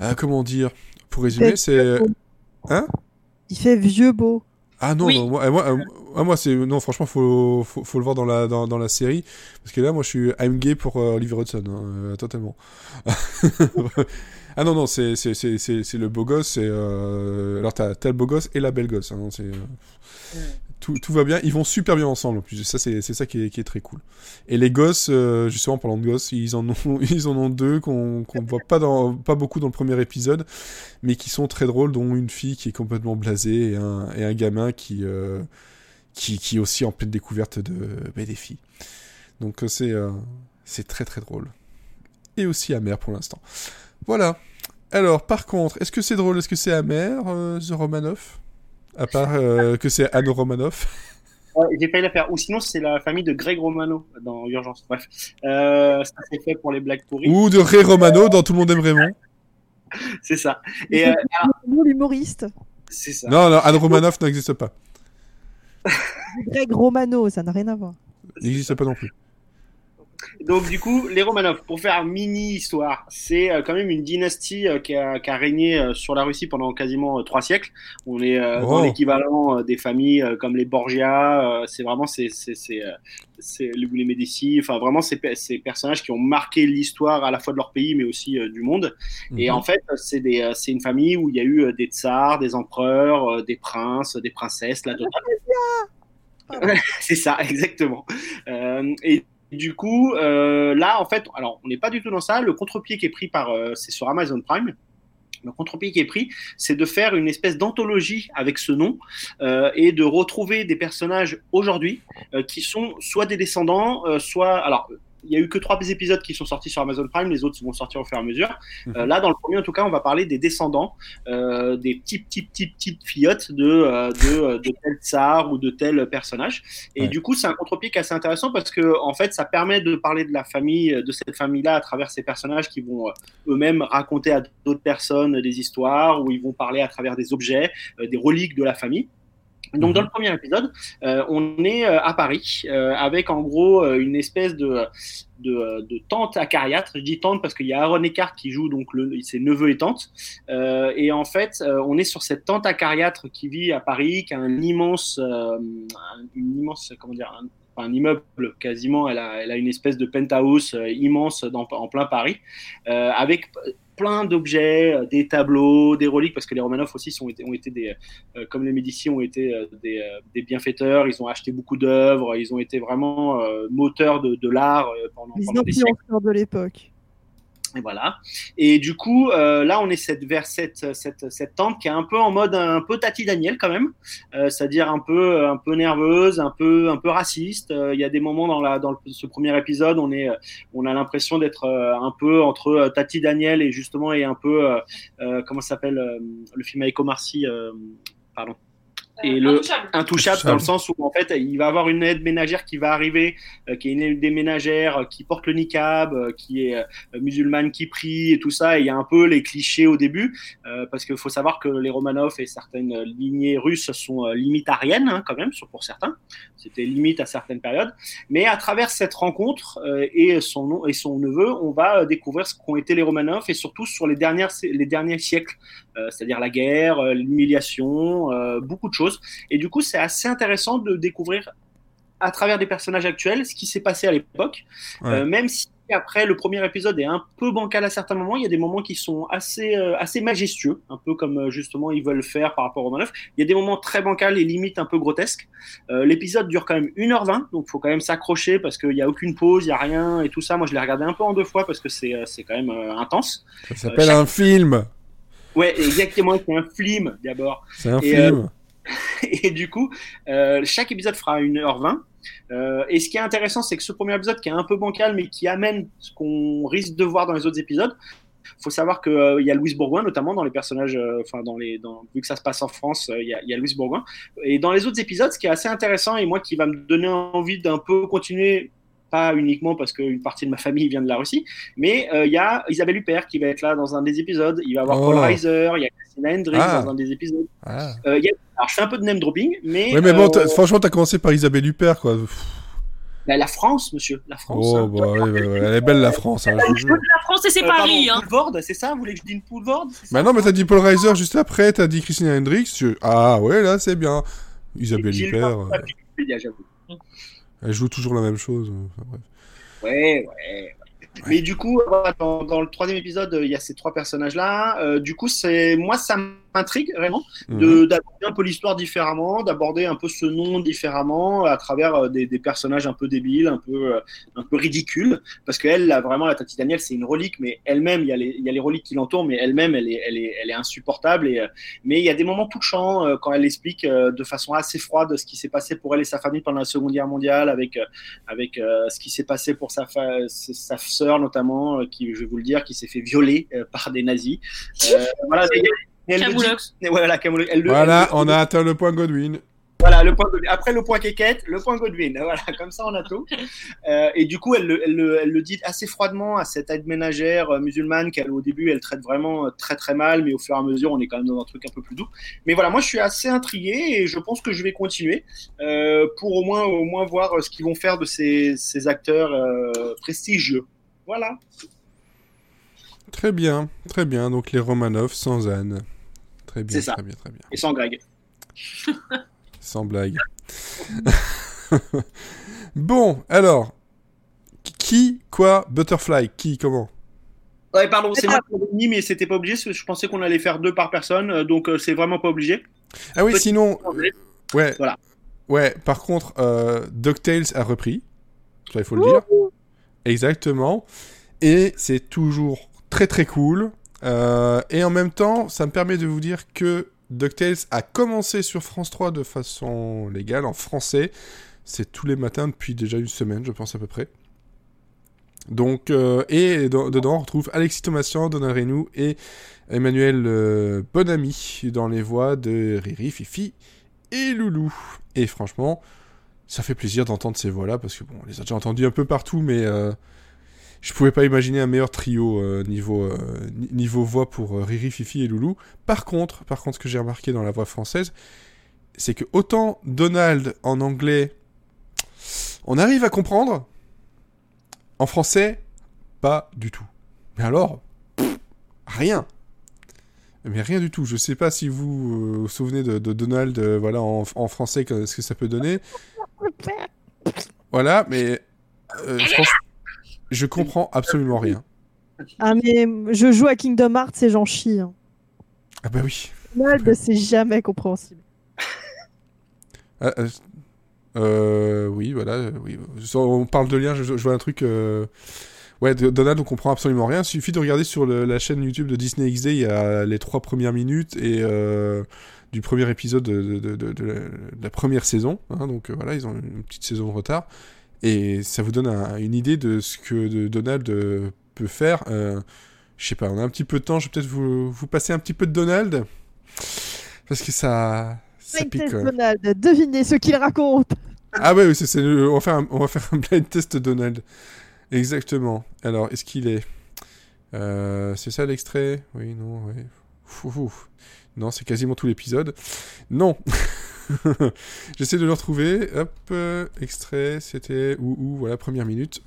[SPEAKER 1] euh, comment dire Pour résumer, c'est. Hein?
[SPEAKER 3] Il fait vieux beau.
[SPEAKER 1] Ah non,
[SPEAKER 2] Oui.
[SPEAKER 1] non, moi, moi, moi, c'est non franchement faut, faut faut le voir dans la dans, dans la série parce que là moi je suis I'm gay pour euh, Oliver Hudson hein, euh, totalement. <laughs> ah non non c'est le beau gosse euh... alors t'as le beau gosse et la belle gosse hein, c'est euh, tout tout va bien ils vont super bien ensemble en plus ça c'est ça qui est qui est très cool et les gosses euh, justement parlant de gosses ils en ont <laughs> ils en ont deux qu'on qu'on voit pas dans pas beaucoup dans le premier épisode mais qui sont très drôles, dont une fille qui est complètement blasée et un, et un gamin qui, euh, qui, qui est aussi en pleine découverte de, bah, des filles. Donc c'est euh, c'est très très drôle. Et aussi amer pour l'instant. Voilà. Alors, par contre, est-ce que c'est drôle, est-ce que c'est amer, euh, The Romanoff? À part euh, que c'est Anne Romanoff. <laughs>
[SPEAKER 4] Ouais, J'ai failli la faire. Ou sinon, c'est la famille de Greg Romano dans Urgence. Bref, euh, ça c'est fait pour les blagues pourries.
[SPEAKER 1] Ou de Ray Romano dans Tout le monde aime Raymond. <laughs>
[SPEAKER 4] C'est ça. Et euh,
[SPEAKER 3] Nous, l'humoriste.
[SPEAKER 4] c'est ça.
[SPEAKER 1] Non, non, Anne Romanoff n'existe pas.
[SPEAKER 3] Greg Romano, ça n'a rien à voir.
[SPEAKER 1] N'existe pas non plus.
[SPEAKER 4] Donc du coup, les Romanov, pour faire mini histoire, c'est euh, quand même une dynastie euh, qui, a, qui a régné euh, sur la Russie pendant quasiment trois siècles. On est euh, dans
[SPEAKER 1] Oh.
[SPEAKER 4] l'équivalent des familles comme les Borgia. c'est vraiment c'est c'est c'est c'est les Médicis. Enfin vraiment ces, ces personnages qui ont marqué l'histoire à la fois de leur pays mais aussi du monde. Et
[SPEAKER 1] Mhm.
[SPEAKER 4] en fait, c'est des c'est une famille où il y a eu des tsars, des empereurs, des princes, des princesses, la totale. <laughs> C'est ça, exactement. Euh, et du coup, euh, là, en fait, alors, on n'est pas du tout dans ça. Le contre-pied qui est pris par, euh, c'est sur Amazon Prime. Le contre-pied qui est pris, c'est de faire une espèce d'anthologie avec ce nom euh, et de retrouver des personnages aujourd'hui euh, qui sont soit des descendants, euh, soit alors. Il y a eu que trois épisodes qui sont sortis sur Amazon Prime, les autres vont sortir au fur et à mesure. Euh, là, dans le premier, en tout cas, on va parler des descendants, euh, des petites, petites, petites, petites fillottes de, euh, de, de tel tsar ou de tel personnage. Et
[SPEAKER 1] Ouais.
[SPEAKER 4] du coup, c'est un contre-pied qui est assez intéressant parce que, en fait, ça permet de parler de la famille, de cette famille-là, à travers ces personnages qui vont eux-mêmes raconter à d'autres personnes des histoires, ou ils vont parler à travers des objets, des reliques de la famille. Donc,
[SPEAKER 1] Mhm.
[SPEAKER 4] dans le premier épisode, euh, on est euh, à Paris euh, avec en gros une espèce de, de, de tante acariâtre. Je dis tante parce qu'il y a Aaron Eckhart qui joue donc le, ses neveux et tantes. Et en fait, on est sur cette tante acariâtre qui vit à Paris, qui a un immense, un- une immense, comment dire, un, un immeuble quasiment. Elle a, elle a une espèce de penthouse immense dans, en plein Paris, avec plein d'objets, euh, des tableaux, des reliques, parce que les Romanov aussi sont ont été des, euh, comme les Médicis ont été euh, des, des bienfaiteurs, ils ont acheté beaucoup d'œuvres, ils ont été vraiment moteurs de, de l'art pendant, pendant des siècles.
[SPEAKER 3] influenceurs de l'époque.
[SPEAKER 4] Et voilà. Et du coup, euh, là, on est cette, vers cette, cette, cette tante qui est un peu en mode un peu Tati Daniel quand même, euh, c'est-à-dire un peu, un peu nerveuse, un peu, un peu raciste. Euh, Il y a des moments dans, la, dans ce premier épisode, on est, euh, on a l'impression d'être euh, un peu entre euh, Tati Daniel et justement et un peu, euh, euh, comment s'appelle euh, le film avec Omar Sy, euh, pardon. Et le-
[SPEAKER 2] Intouchable.
[SPEAKER 4] intouchable dans le sens où en fait il va avoir une aide ménagère qui va arriver, euh, qui est une aide des ménagères, euh, qui porte le niqab, euh, qui est euh, musulmane qui prie et tout ça. Et il y a un peu les clichés au début, euh, parce qu'il faut savoir que les Romanov et certaines lignées russes sont euh, limite ariennes hein, quand même, sur- pour certains. C'était limite à certaines périodes. Mais à travers cette rencontre euh, et son nom et son neveu, on va euh, découvrir ce qu'ont été les Romanov et surtout sur les dernières les derniers siècles, c'est-à-dire la guerre, euh, l'humiliation, euh, beaucoup de choses. Et du coup, c'est assez intéressant de découvrir à travers des personnages actuels ce qui s'est passé à l'époque.
[SPEAKER 1] Ouais.
[SPEAKER 4] Euh, même si après le premier épisode est un peu bancal à certains moments, il y a des moments qui sont assez, euh, assez majestueux, un peu comme euh, justement ils veulent faire par rapport au Romanov. Il y a des moments très bancals et limite un peu grotesques. Euh, L'épisode dure quand même 1h20, donc faut quand même s'accrocher parce qu'il n'y a aucune pause, il n'y a rien et tout ça. Moi je l'ai regardé un peu en deux fois parce que c'est euh, c'est quand même euh, intense.
[SPEAKER 1] Ça s'appelle
[SPEAKER 4] chaque-
[SPEAKER 1] un film.
[SPEAKER 4] Ouais, exactement, c'est un film d'abord.
[SPEAKER 1] C'est un
[SPEAKER 4] Et,
[SPEAKER 1] film. <laughs>
[SPEAKER 4] Et du coup, euh, chaque épisode fera 1h20. Euh, et ce qui est intéressant, c'est que ce premier épisode qui est un peu bancal, mais qui amène ce qu'on risque de voir dans les autres épisodes. faut savoir qu'il il y a Louise Bourgoin, notamment dans les personnages, euh, dans les, dans, vu que ça se passe en France, euh, il y, a, il y a Louise Bourgoin. Et dans les autres épisodes, ce qui est assez intéressant, et moi qui va me donner envie d'un peu continuer, pas uniquement parce qu'une partie de ma famille vient de la Russie, mais euh, il y a Isabelle Huppert qui va être là dans un des épisodes, il va y avoir
[SPEAKER 1] Oh.
[SPEAKER 4] Paul Reiser, il y a Christina Hendricks
[SPEAKER 1] Ah.
[SPEAKER 4] dans un des épisodes.
[SPEAKER 1] Ah.
[SPEAKER 4] Euh, il y a- alors je fais un peu de name dropping, mais.
[SPEAKER 1] Ouais, mais bon,
[SPEAKER 4] euh,
[SPEAKER 1] t'as- franchement, t'as commencé par Isabelle Huppert, quoi.
[SPEAKER 4] Bah, la France, monsieur, la France.
[SPEAKER 1] Oh,
[SPEAKER 4] hein.
[SPEAKER 1] bah, ouais, ouais, ouais, elle est belle la France, hein, je
[SPEAKER 2] la France et c'est
[SPEAKER 4] Euh,
[SPEAKER 2] Paris,
[SPEAKER 4] pardon,
[SPEAKER 2] hein.
[SPEAKER 4] C'est ça Vous voulez que je dise une Poulvord
[SPEAKER 1] Bah non, mais t'as dit Paul Reiser juste après, t'as dit Christina Hendricks. je- Ah ouais, là c'est bien. Isabelle Huppert, euh, elle joue toujours la même chose. euh, enfin, bref.
[SPEAKER 4] Ouais, ouais. Mais du coup, voilà, dans, dans le troisième épisode, euh, il y a ces trois personnages-là. Euh, du coup, c'est moi, ça m'intrigue vraiment
[SPEAKER 1] Mhm.
[SPEAKER 4] de d'aborder un peu l'histoire différemment, d'aborder un peu ce nom différemment à travers euh, des, des personnages un peu débiles, un peu euh, un peu ridicules. Parce qu'elle, là, vraiment, la Tati Daniel, c'est une relique, mais elle-même, il y a les il y a les reliques qui l'entourent, mais elle-même, elle est elle est elle est insupportable. Et euh, mais il y a des moments touchants quand elle explique de façon assez froide ce qui s'est passé pour elle et sa famille pendant la Seconde Guerre mondiale, avec avec ce qui s'est passé pour sa, sa sœur notamment, qui, je vais vous le dire, qui s'est fait violer par des nazis. Euh, voilà, et elle le dit- voilà, Camoulox. Elle le-
[SPEAKER 1] Voilà,
[SPEAKER 4] elle le-
[SPEAKER 1] on a atteint le point Godwin.
[SPEAKER 4] voilà, le point Godwin. Après le point Kékette, le point Godwin. <laughs> Voilà, comme ça on a tout. Euh, et du coup, elle, le- elle, le- elle le dit assez froidement à cette aide ménagère euh, musulmane qu'elle, au début, elle traite vraiment euh, très très mal, mais au fur et à mesure, on est quand même dans un truc un peu plus doux. Mais voilà, moi je suis assez intrigué et je pense que je vais continuer euh, pour au moins, au moins voir ce qu'ils vont faire de ces, ces acteurs euh, prestigieux. Voilà.
[SPEAKER 1] Très bien, très bien. Donc les Romanov sans Anne. Très bien,
[SPEAKER 4] C'est ça.
[SPEAKER 1] très bien, très bien.
[SPEAKER 4] Et sans Greg. <laughs>
[SPEAKER 1] Sans blague. <laughs> bon, alors. Qui, quoi, Butterfly Qui, comment?
[SPEAKER 4] Ouais, pardon, c'est moi qui mis, mais c'était pas obligé. parce que Je pensais qu'on allait faire deux par personne, euh, donc euh, c'est vraiment pas obligé.
[SPEAKER 1] Ah oui,
[SPEAKER 4] Petit-
[SPEAKER 1] sinon. euh, ouais.
[SPEAKER 4] Voilà.
[SPEAKER 1] Ouais, par contre, euh, DuckTales a repris. Ça, il faut le dire. Exactement. Et c'est toujours très très cool. Euh, et en même temps, ça me permet de vous dire que DuckTales a commencé sur France 3 de façon légale, en français. C'est tous les matins depuis déjà une semaine, je pense à peu près. Donc, euh, et dans- dedans, on retrouve Alexis Thomasian, Donald Renou et Emmanuel euh, Bonamy dans les voix de Riri, Fifi et Loulou. Et franchement, ça fait plaisir d'entendre ces voix-là parce que bon, on les a déjà entendus un peu partout, mais je pouvais pas imaginer un meilleur trio euh, niveau euh, ni- niveau voix pour euh, Riri, Fifi et Loulou. Par contre, par contre, ce que j'ai remarqué dans la voix française, c'est que autant Donald en anglais, on arrive à comprendre, en français, pas du tout. Mais alors, pff, rien. Mais rien du tout. Je sais pas si vous vous souvenez de, de Donald, voilà, en, en français, ce que ça peut donner. <laughs> Voilà, mais euh, franchement, je comprends absolument rien.
[SPEAKER 3] Ah, mais je joue à Kingdom Hearts et j'en chie. Hein.
[SPEAKER 1] Ah bah oui.
[SPEAKER 3] Donald, c'est jamais compréhensible. <laughs>
[SPEAKER 1] Ah, euh, euh, oui, voilà. euh, Oui. On parle de lien, je, je vois un truc. euh, Ouais, Donald, on comprend absolument rien. Il suffit de regarder sur le- la chaîne YouTube de Disney XD, il y a les trois premières minutes et euh, du premier épisode de, de- de- de la, de la première saison. hein. donc euh, voilà, ils ont une petite saison de retard. Et ça vous donne un- une idée de ce que Donald euh, peut faire. Euh, je sais pas, on a un petit peu de temps, je vais peut-être vous, vous passer un petit peu de Donald. Parce que ça, ça
[SPEAKER 3] Blind
[SPEAKER 1] pique.
[SPEAKER 3] test. Donald, devinez ce qu'il raconte.
[SPEAKER 1] Ah ouais, oui, c'est, c'est le- on, va faire un, on va faire un <laughs> blind test Donald. Exactement. Alors, est-ce qu'il est... Euh, c'est ça l'extrait? Oui, non, oui. Fou, fou. Non, c'est quasiment tout l'épisode. Non <laughs> <laughs> J'essaie de le retrouver. Hop, euh, extrait, c'était... Où, où Voilà, première minute.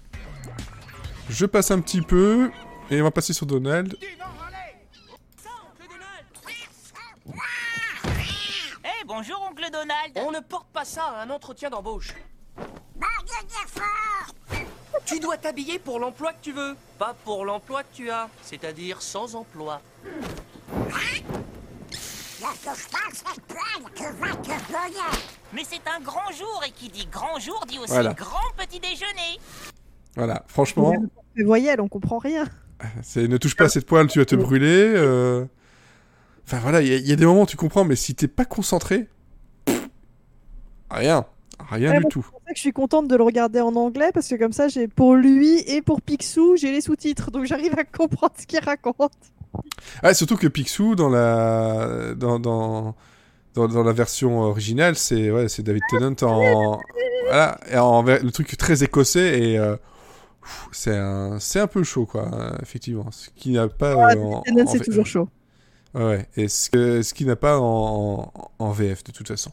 [SPEAKER 1] Je passe un petit peu, et on va passer sur Donald.
[SPEAKER 7] Eh, bonjour, oncle Donald
[SPEAKER 8] On ne porte pas ça à un entretien d'embauche. Tu dois t'habiller pour l'emploi que tu veux, pas pour l'emploi que tu as, c'est-à-dire sans emploi.
[SPEAKER 7] Mais c'est un grand jour, et qui dit grand jour dit aussi
[SPEAKER 1] Voilà.
[SPEAKER 7] grand petit déjeuner
[SPEAKER 1] Voilà, franchement,
[SPEAKER 3] Les voyelles, on comprend rien.
[SPEAKER 1] c'est ne touche pas à cette poêle, tu vas te brûler. euh. Enfin voilà, il y, a- il y a des moments où tu comprends, mais si t'es pas concentré, pff, rien, rien
[SPEAKER 3] Ouais,
[SPEAKER 1] du tout.
[SPEAKER 3] C'est pour ça que je suis contente de le regarder en anglais parce que comme ça, j'ai pour lui et pour Picsou, j'ai les sous-titres, donc j'arrive à comprendre ce qu'il raconte.
[SPEAKER 1] Ah, surtout que Picsou dans la dans dans dans, dans la version originale, c'est ouais, David Tennant en voilà, et en ver- le truc très écossais et euh, c'est un un peu chaud quoi, effectivement. Ce qui n'a pas euh, en
[SPEAKER 3] c'est toujours chaud.
[SPEAKER 1] Ouais, et ce, que, ce qui n'a pas en, en, en en VF de toute façon.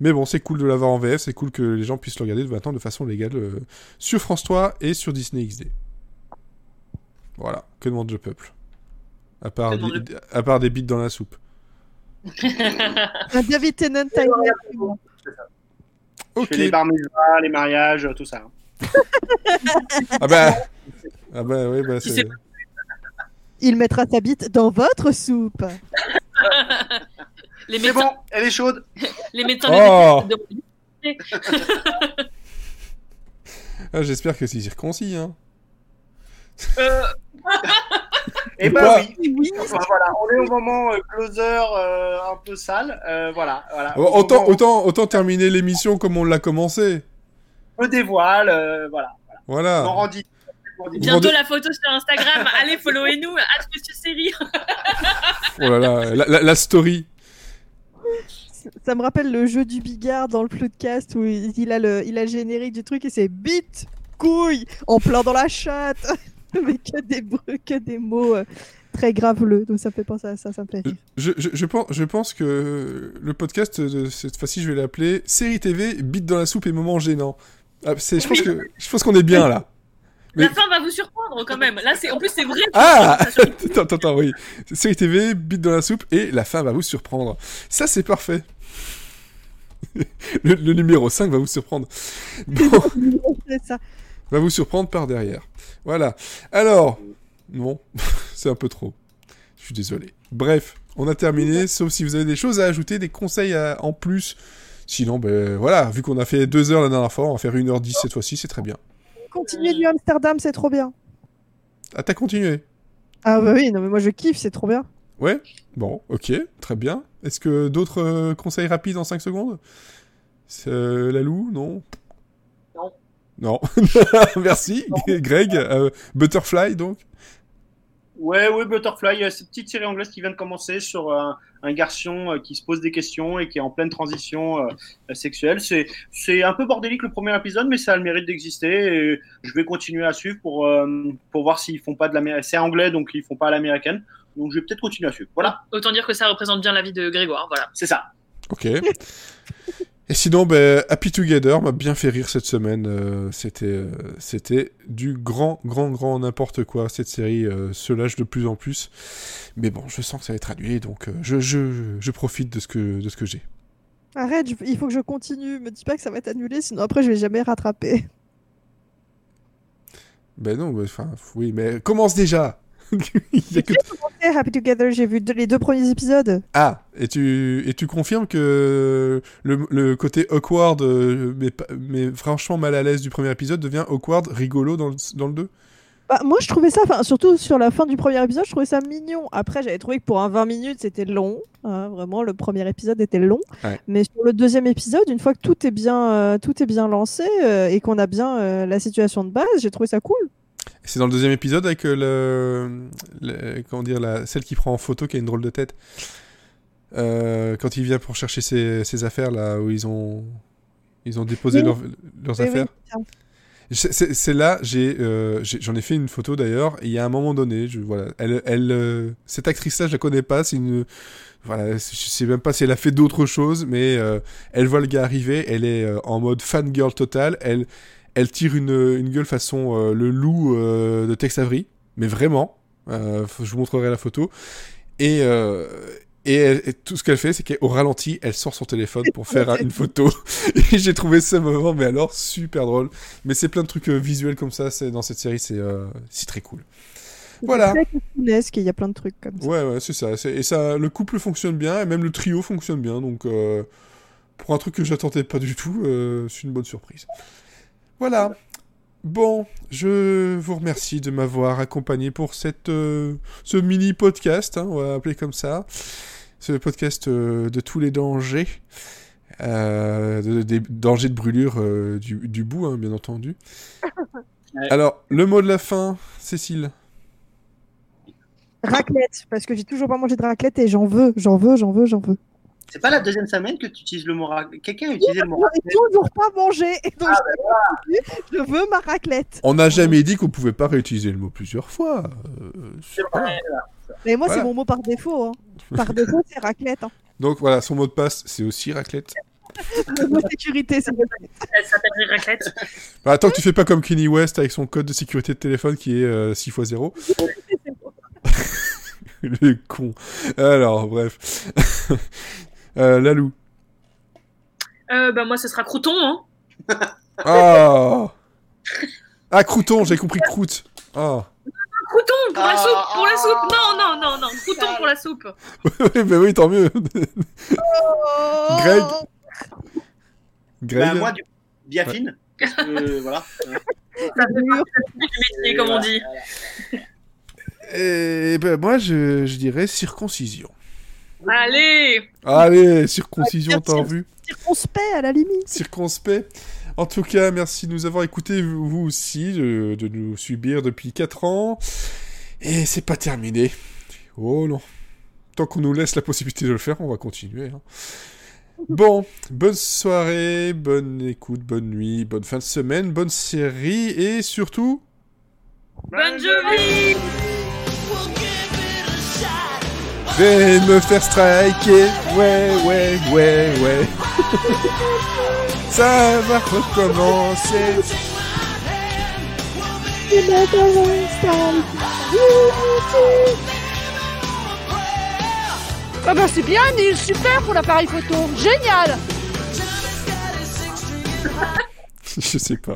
[SPEAKER 1] Mais bon, c'est cool de l'avoir en VF, c'est cool que les gens puissent le regarder de maintenant de façon légale euh, sur France 3 et sur Disney XD. Voilà, que demande le peuple? À part, des, à part des bites dans la soupe.
[SPEAKER 3] Un David Tennant
[SPEAKER 4] fais les bar mitzvahs, les mariages, tout ça. <laughs>
[SPEAKER 1] Ah bah. Ah bah oui, bah c'est. <laughs>
[SPEAKER 3] Il mettra sa bite dans votre soupe.
[SPEAKER 2] les
[SPEAKER 4] C'est
[SPEAKER 2] médecins,
[SPEAKER 4] bon, elle est chaude. <laughs>
[SPEAKER 2] les médecins
[SPEAKER 1] Oh.
[SPEAKER 2] des
[SPEAKER 1] Ah, J'espère que c'est circoncis, hein.
[SPEAKER 2] Euh, <laughs>
[SPEAKER 4] Et bah oui.
[SPEAKER 3] Oui,
[SPEAKER 4] Enfin, voilà, on est au moment euh, closer euh, un peu sale. Euh, voilà, voilà.
[SPEAKER 1] Autant,
[SPEAKER 4] moment
[SPEAKER 1] autant, autant terminer l'émission comme on l'a commencé.
[SPEAKER 4] on me dévoile, euh, voilà.
[SPEAKER 1] Voilà.
[SPEAKER 4] On rendit.
[SPEAKER 2] bientôt la photo sur Instagram. <laughs> Allez, followez-nous. Monsieur Série.
[SPEAKER 1] Oh là là, la, la- la story.
[SPEAKER 3] ça me rappelle le jeu du bigard dans le podcast où il a le, il a le générique du truc et c'est bite, couille, en plein dans la chatte. <laughs> Mais que des, que des mots euh, très graveleux. Donc ça me fait penser à ça, ça me fait rire.
[SPEAKER 1] Je, je, je pense, je pense que le podcast de cette fois-ci, je vais l'appeler Série TV, bite dans la soupe et moments gênants. Ah, c'est- je pense que je pense qu'on est bien là. <laughs> Mais-
[SPEAKER 2] La fin va vous surprendre quand même. Là, c'est en plus c'est vrai.
[SPEAKER 1] Ah <laughs> Attends, attends, attends, oui. Série TV, bite dans la soupe et la fin va vous surprendre. Ça, c'est parfait. Le, le numéro 5 va vous surprendre. Bon,
[SPEAKER 3] C'est ça.
[SPEAKER 1] Va vous surprendre par derrière. Voilà. Alors, non, <laughs> c'est un peu trop. Je suis désolé. Bref, on a terminé, sauf si vous avez des choses à ajouter, des conseils à- en plus. Sinon, ben voilà, vu qu'on a fait deux heures la dernière fois, on va faire 1h10 cette fois-ci, c'est très bien.
[SPEAKER 3] Continuer du Amsterdam, c'est trop bien.
[SPEAKER 1] Ah, t'as continué
[SPEAKER 3] Ah bah oui, non mais moi je kiffe, c'est trop bien.
[SPEAKER 1] Ouais Bon, ok, très bien. Est-ce que d'autres euh, conseils rapides en 5 secondes? Euh, La Lou Non?
[SPEAKER 4] Non. <laughs>
[SPEAKER 1] Non. Merci, Greg. Euh, Butterfly, donc?
[SPEAKER 4] Ouais, ouais, Butterfly, euh, cette petite série anglaise qui vient de commencer sur euh, un garçon euh, qui se pose des questions et qui est en pleine transition euh, sexuelle. C'est, c'est un peu bordélique le premier épisode, mais ça a le mérite d'exister. Et je vais continuer à suivre pour, euh, pour voir s'ils font pas de l'américaine. C'est anglais, donc ils font pas à l'américaine. Donc je vais peut-être continuer à suivre. Voilà,
[SPEAKER 2] Autant dire que ça représente bien la vie de Grégoire. Voilà.
[SPEAKER 4] c'est ça.
[SPEAKER 1] Ok. Et sinon, ben, Happy Together m'a bien fait rire cette semaine. euh, c'était, euh, c'était du grand, grand, grand n'importe quoi. Cette série euh, se lâche de plus en plus. Mais bon, je sens que ça va être annulé, donc je, je, je profite de ce que, de ce que j'ai.
[SPEAKER 3] Arrête, je- il faut que je continue. Me dis pas que ça va être annulé, sinon après je vais jamais rattraper.
[SPEAKER 1] Ben non, enfin, oui, mais commence déjà. Il y a que-
[SPEAKER 3] Happy Together, j'ai vu les deux premiers épisodes.
[SPEAKER 1] Ah, et tu, et tu confirmes que le, le côté awkward, euh, mais, franchement mal à l'aise du premier épisode devient awkward, rigolo dans le, dans le 2
[SPEAKER 3] Bah, moi je trouvais ça, surtout sur la fin du premier épisode, je trouvais ça mignon. Après j'avais trouvé que pour un 20 minutes c'était long. hein, vraiment, le premier épisode était long.
[SPEAKER 1] Ouais.
[SPEAKER 3] Mais sur le deuxième épisode, une fois que tout est bien, euh, tout est bien lancé euh, et qu'on a bien euh, la situation de base, j'ai trouvé ça cool.
[SPEAKER 1] C'est dans le deuxième épisode avec euh, le, le- comment dire la celle qui prend en photo qui a une drôle de tête. Euh, quand il vient pour chercher ses, ses affaires là où ils ont ils ont déposé
[SPEAKER 3] Oui.
[SPEAKER 1] leurs- leurs
[SPEAKER 3] Oui, oui,
[SPEAKER 1] affaires. C'est- là, j'ai, euh, j'ai- j'en ai fait une photo d'ailleurs. Il y a un moment donné, je, voilà, elle, elle, euh, cette actrice-là, je la connais pas. C'est une, voilà, je sais même pas si elle a fait d'autres choses, mais euh, elle voit le gars arriver. Elle est en mode fangirl total. Elle, elle tire une, une gueule façon euh, le loup euh, de Tex Avery, mais vraiment. Euh, je vous montrerai la photo. Et et, elle- et tout ce qu'elle fait, c'est qu'au ralenti, elle sort son téléphone pour faire une photo. <laughs> Et j'ai trouvé ce moment, mais alors super drôle. Mais c'est plein de trucs euh, visuels comme ça. C'est dans cette série, c'est euh, c'est très cool. Voilà.
[SPEAKER 3] C'est cartoonesque et il y a plein de trucs comme ça.
[SPEAKER 1] Ouais, ouais, c'est ça. C'est- Et ça, le couple fonctionne bien, et même le trio fonctionne bien. Donc, euh, pour un truc que j'attendais pas du tout, c'est une bonne surprise. Voilà. Bon, je vous remercie de m'avoir accompagné pour cette, euh, ce mini podcast, hein, on va appeler comme ça. Ce podcast euh, de tous les dangers. Euh, de- des dangers de brûlure euh, du, du bout, hein, bien entendu. <laughs>
[SPEAKER 4] Ouais.
[SPEAKER 1] Alors, le mot de la fin, Cécile.
[SPEAKER 3] Raclette, parce que j'ai toujours pas mangé de raclette et j'en veux, j'en veux, j'en veux, j'en veux.
[SPEAKER 4] C'est pas la deuxième semaine que tu utilises le mot raclette. Quelqu'un a utilisé le mot raclette.
[SPEAKER 3] toujours pas mangé, et donc je, je veux ma raclette.
[SPEAKER 1] On n'a jamais dit qu'on pouvait pas réutiliser le mot plusieurs fois. Euh,
[SPEAKER 4] C'est vrai.
[SPEAKER 3] Mais moi,
[SPEAKER 1] Voilà.
[SPEAKER 3] c'est mon mot par défaut. hein. Par défaut, c'est raclette. hein.
[SPEAKER 1] Donc voilà, son mot de passe, c'est aussi raclette.
[SPEAKER 3] Le mot sécurité, c'est
[SPEAKER 2] Elle s'appelle Raclette.
[SPEAKER 1] Bah, attends que tu fais pas comme Kenny West avec son code de sécurité de téléphone qui est euh, 6 x 0. Le con. Alors, bref. <laughs> euh, Lalou.
[SPEAKER 2] Euh, bah, moi, ce sera Crouton, hein.
[SPEAKER 1] Ah Ah, crouton, j'ai compris croûte. Ah.
[SPEAKER 2] Crouton pour la
[SPEAKER 4] Ah,
[SPEAKER 2] soupe, pour la soupe. Non, non, non, non. Crouton pour la soupe. <laughs>
[SPEAKER 1] oui, bah oui, tant mieux. Greg. Greg.
[SPEAKER 4] Bah, moi, du biafine. parce que, <laughs> voilà.
[SPEAKER 2] Ça fait métier, comme on dit.
[SPEAKER 1] Et ben moi, je, je dirais circoncision.
[SPEAKER 2] Allez
[SPEAKER 1] Allez, circoncision, t'as
[SPEAKER 3] cir-
[SPEAKER 1] vu
[SPEAKER 3] circonspect à la limite.
[SPEAKER 1] Circonspect. En tout cas, merci de nous avoir écoutés, vous aussi, de, de nous subir depuis 4 ans. Et c'est pas terminé. Oh non. Tant qu'on nous laisse la possibilité de le faire, on va continuer. hein. Bon, bonne soirée, bonne écoute, bonne nuit, bonne fin de semaine, bonne série et surtout...
[SPEAKER 2] Bonne
[SPEAKER 1] Je vais me faire striker, ouais, ouais, ouais, ouais. <laughs> Ça va recommencer.
[SPEAKER 9] Ah bah c'est bien Neil, super pour l'appareil photo, génial <laughs>
[SPEAKER 1] Je sais pas.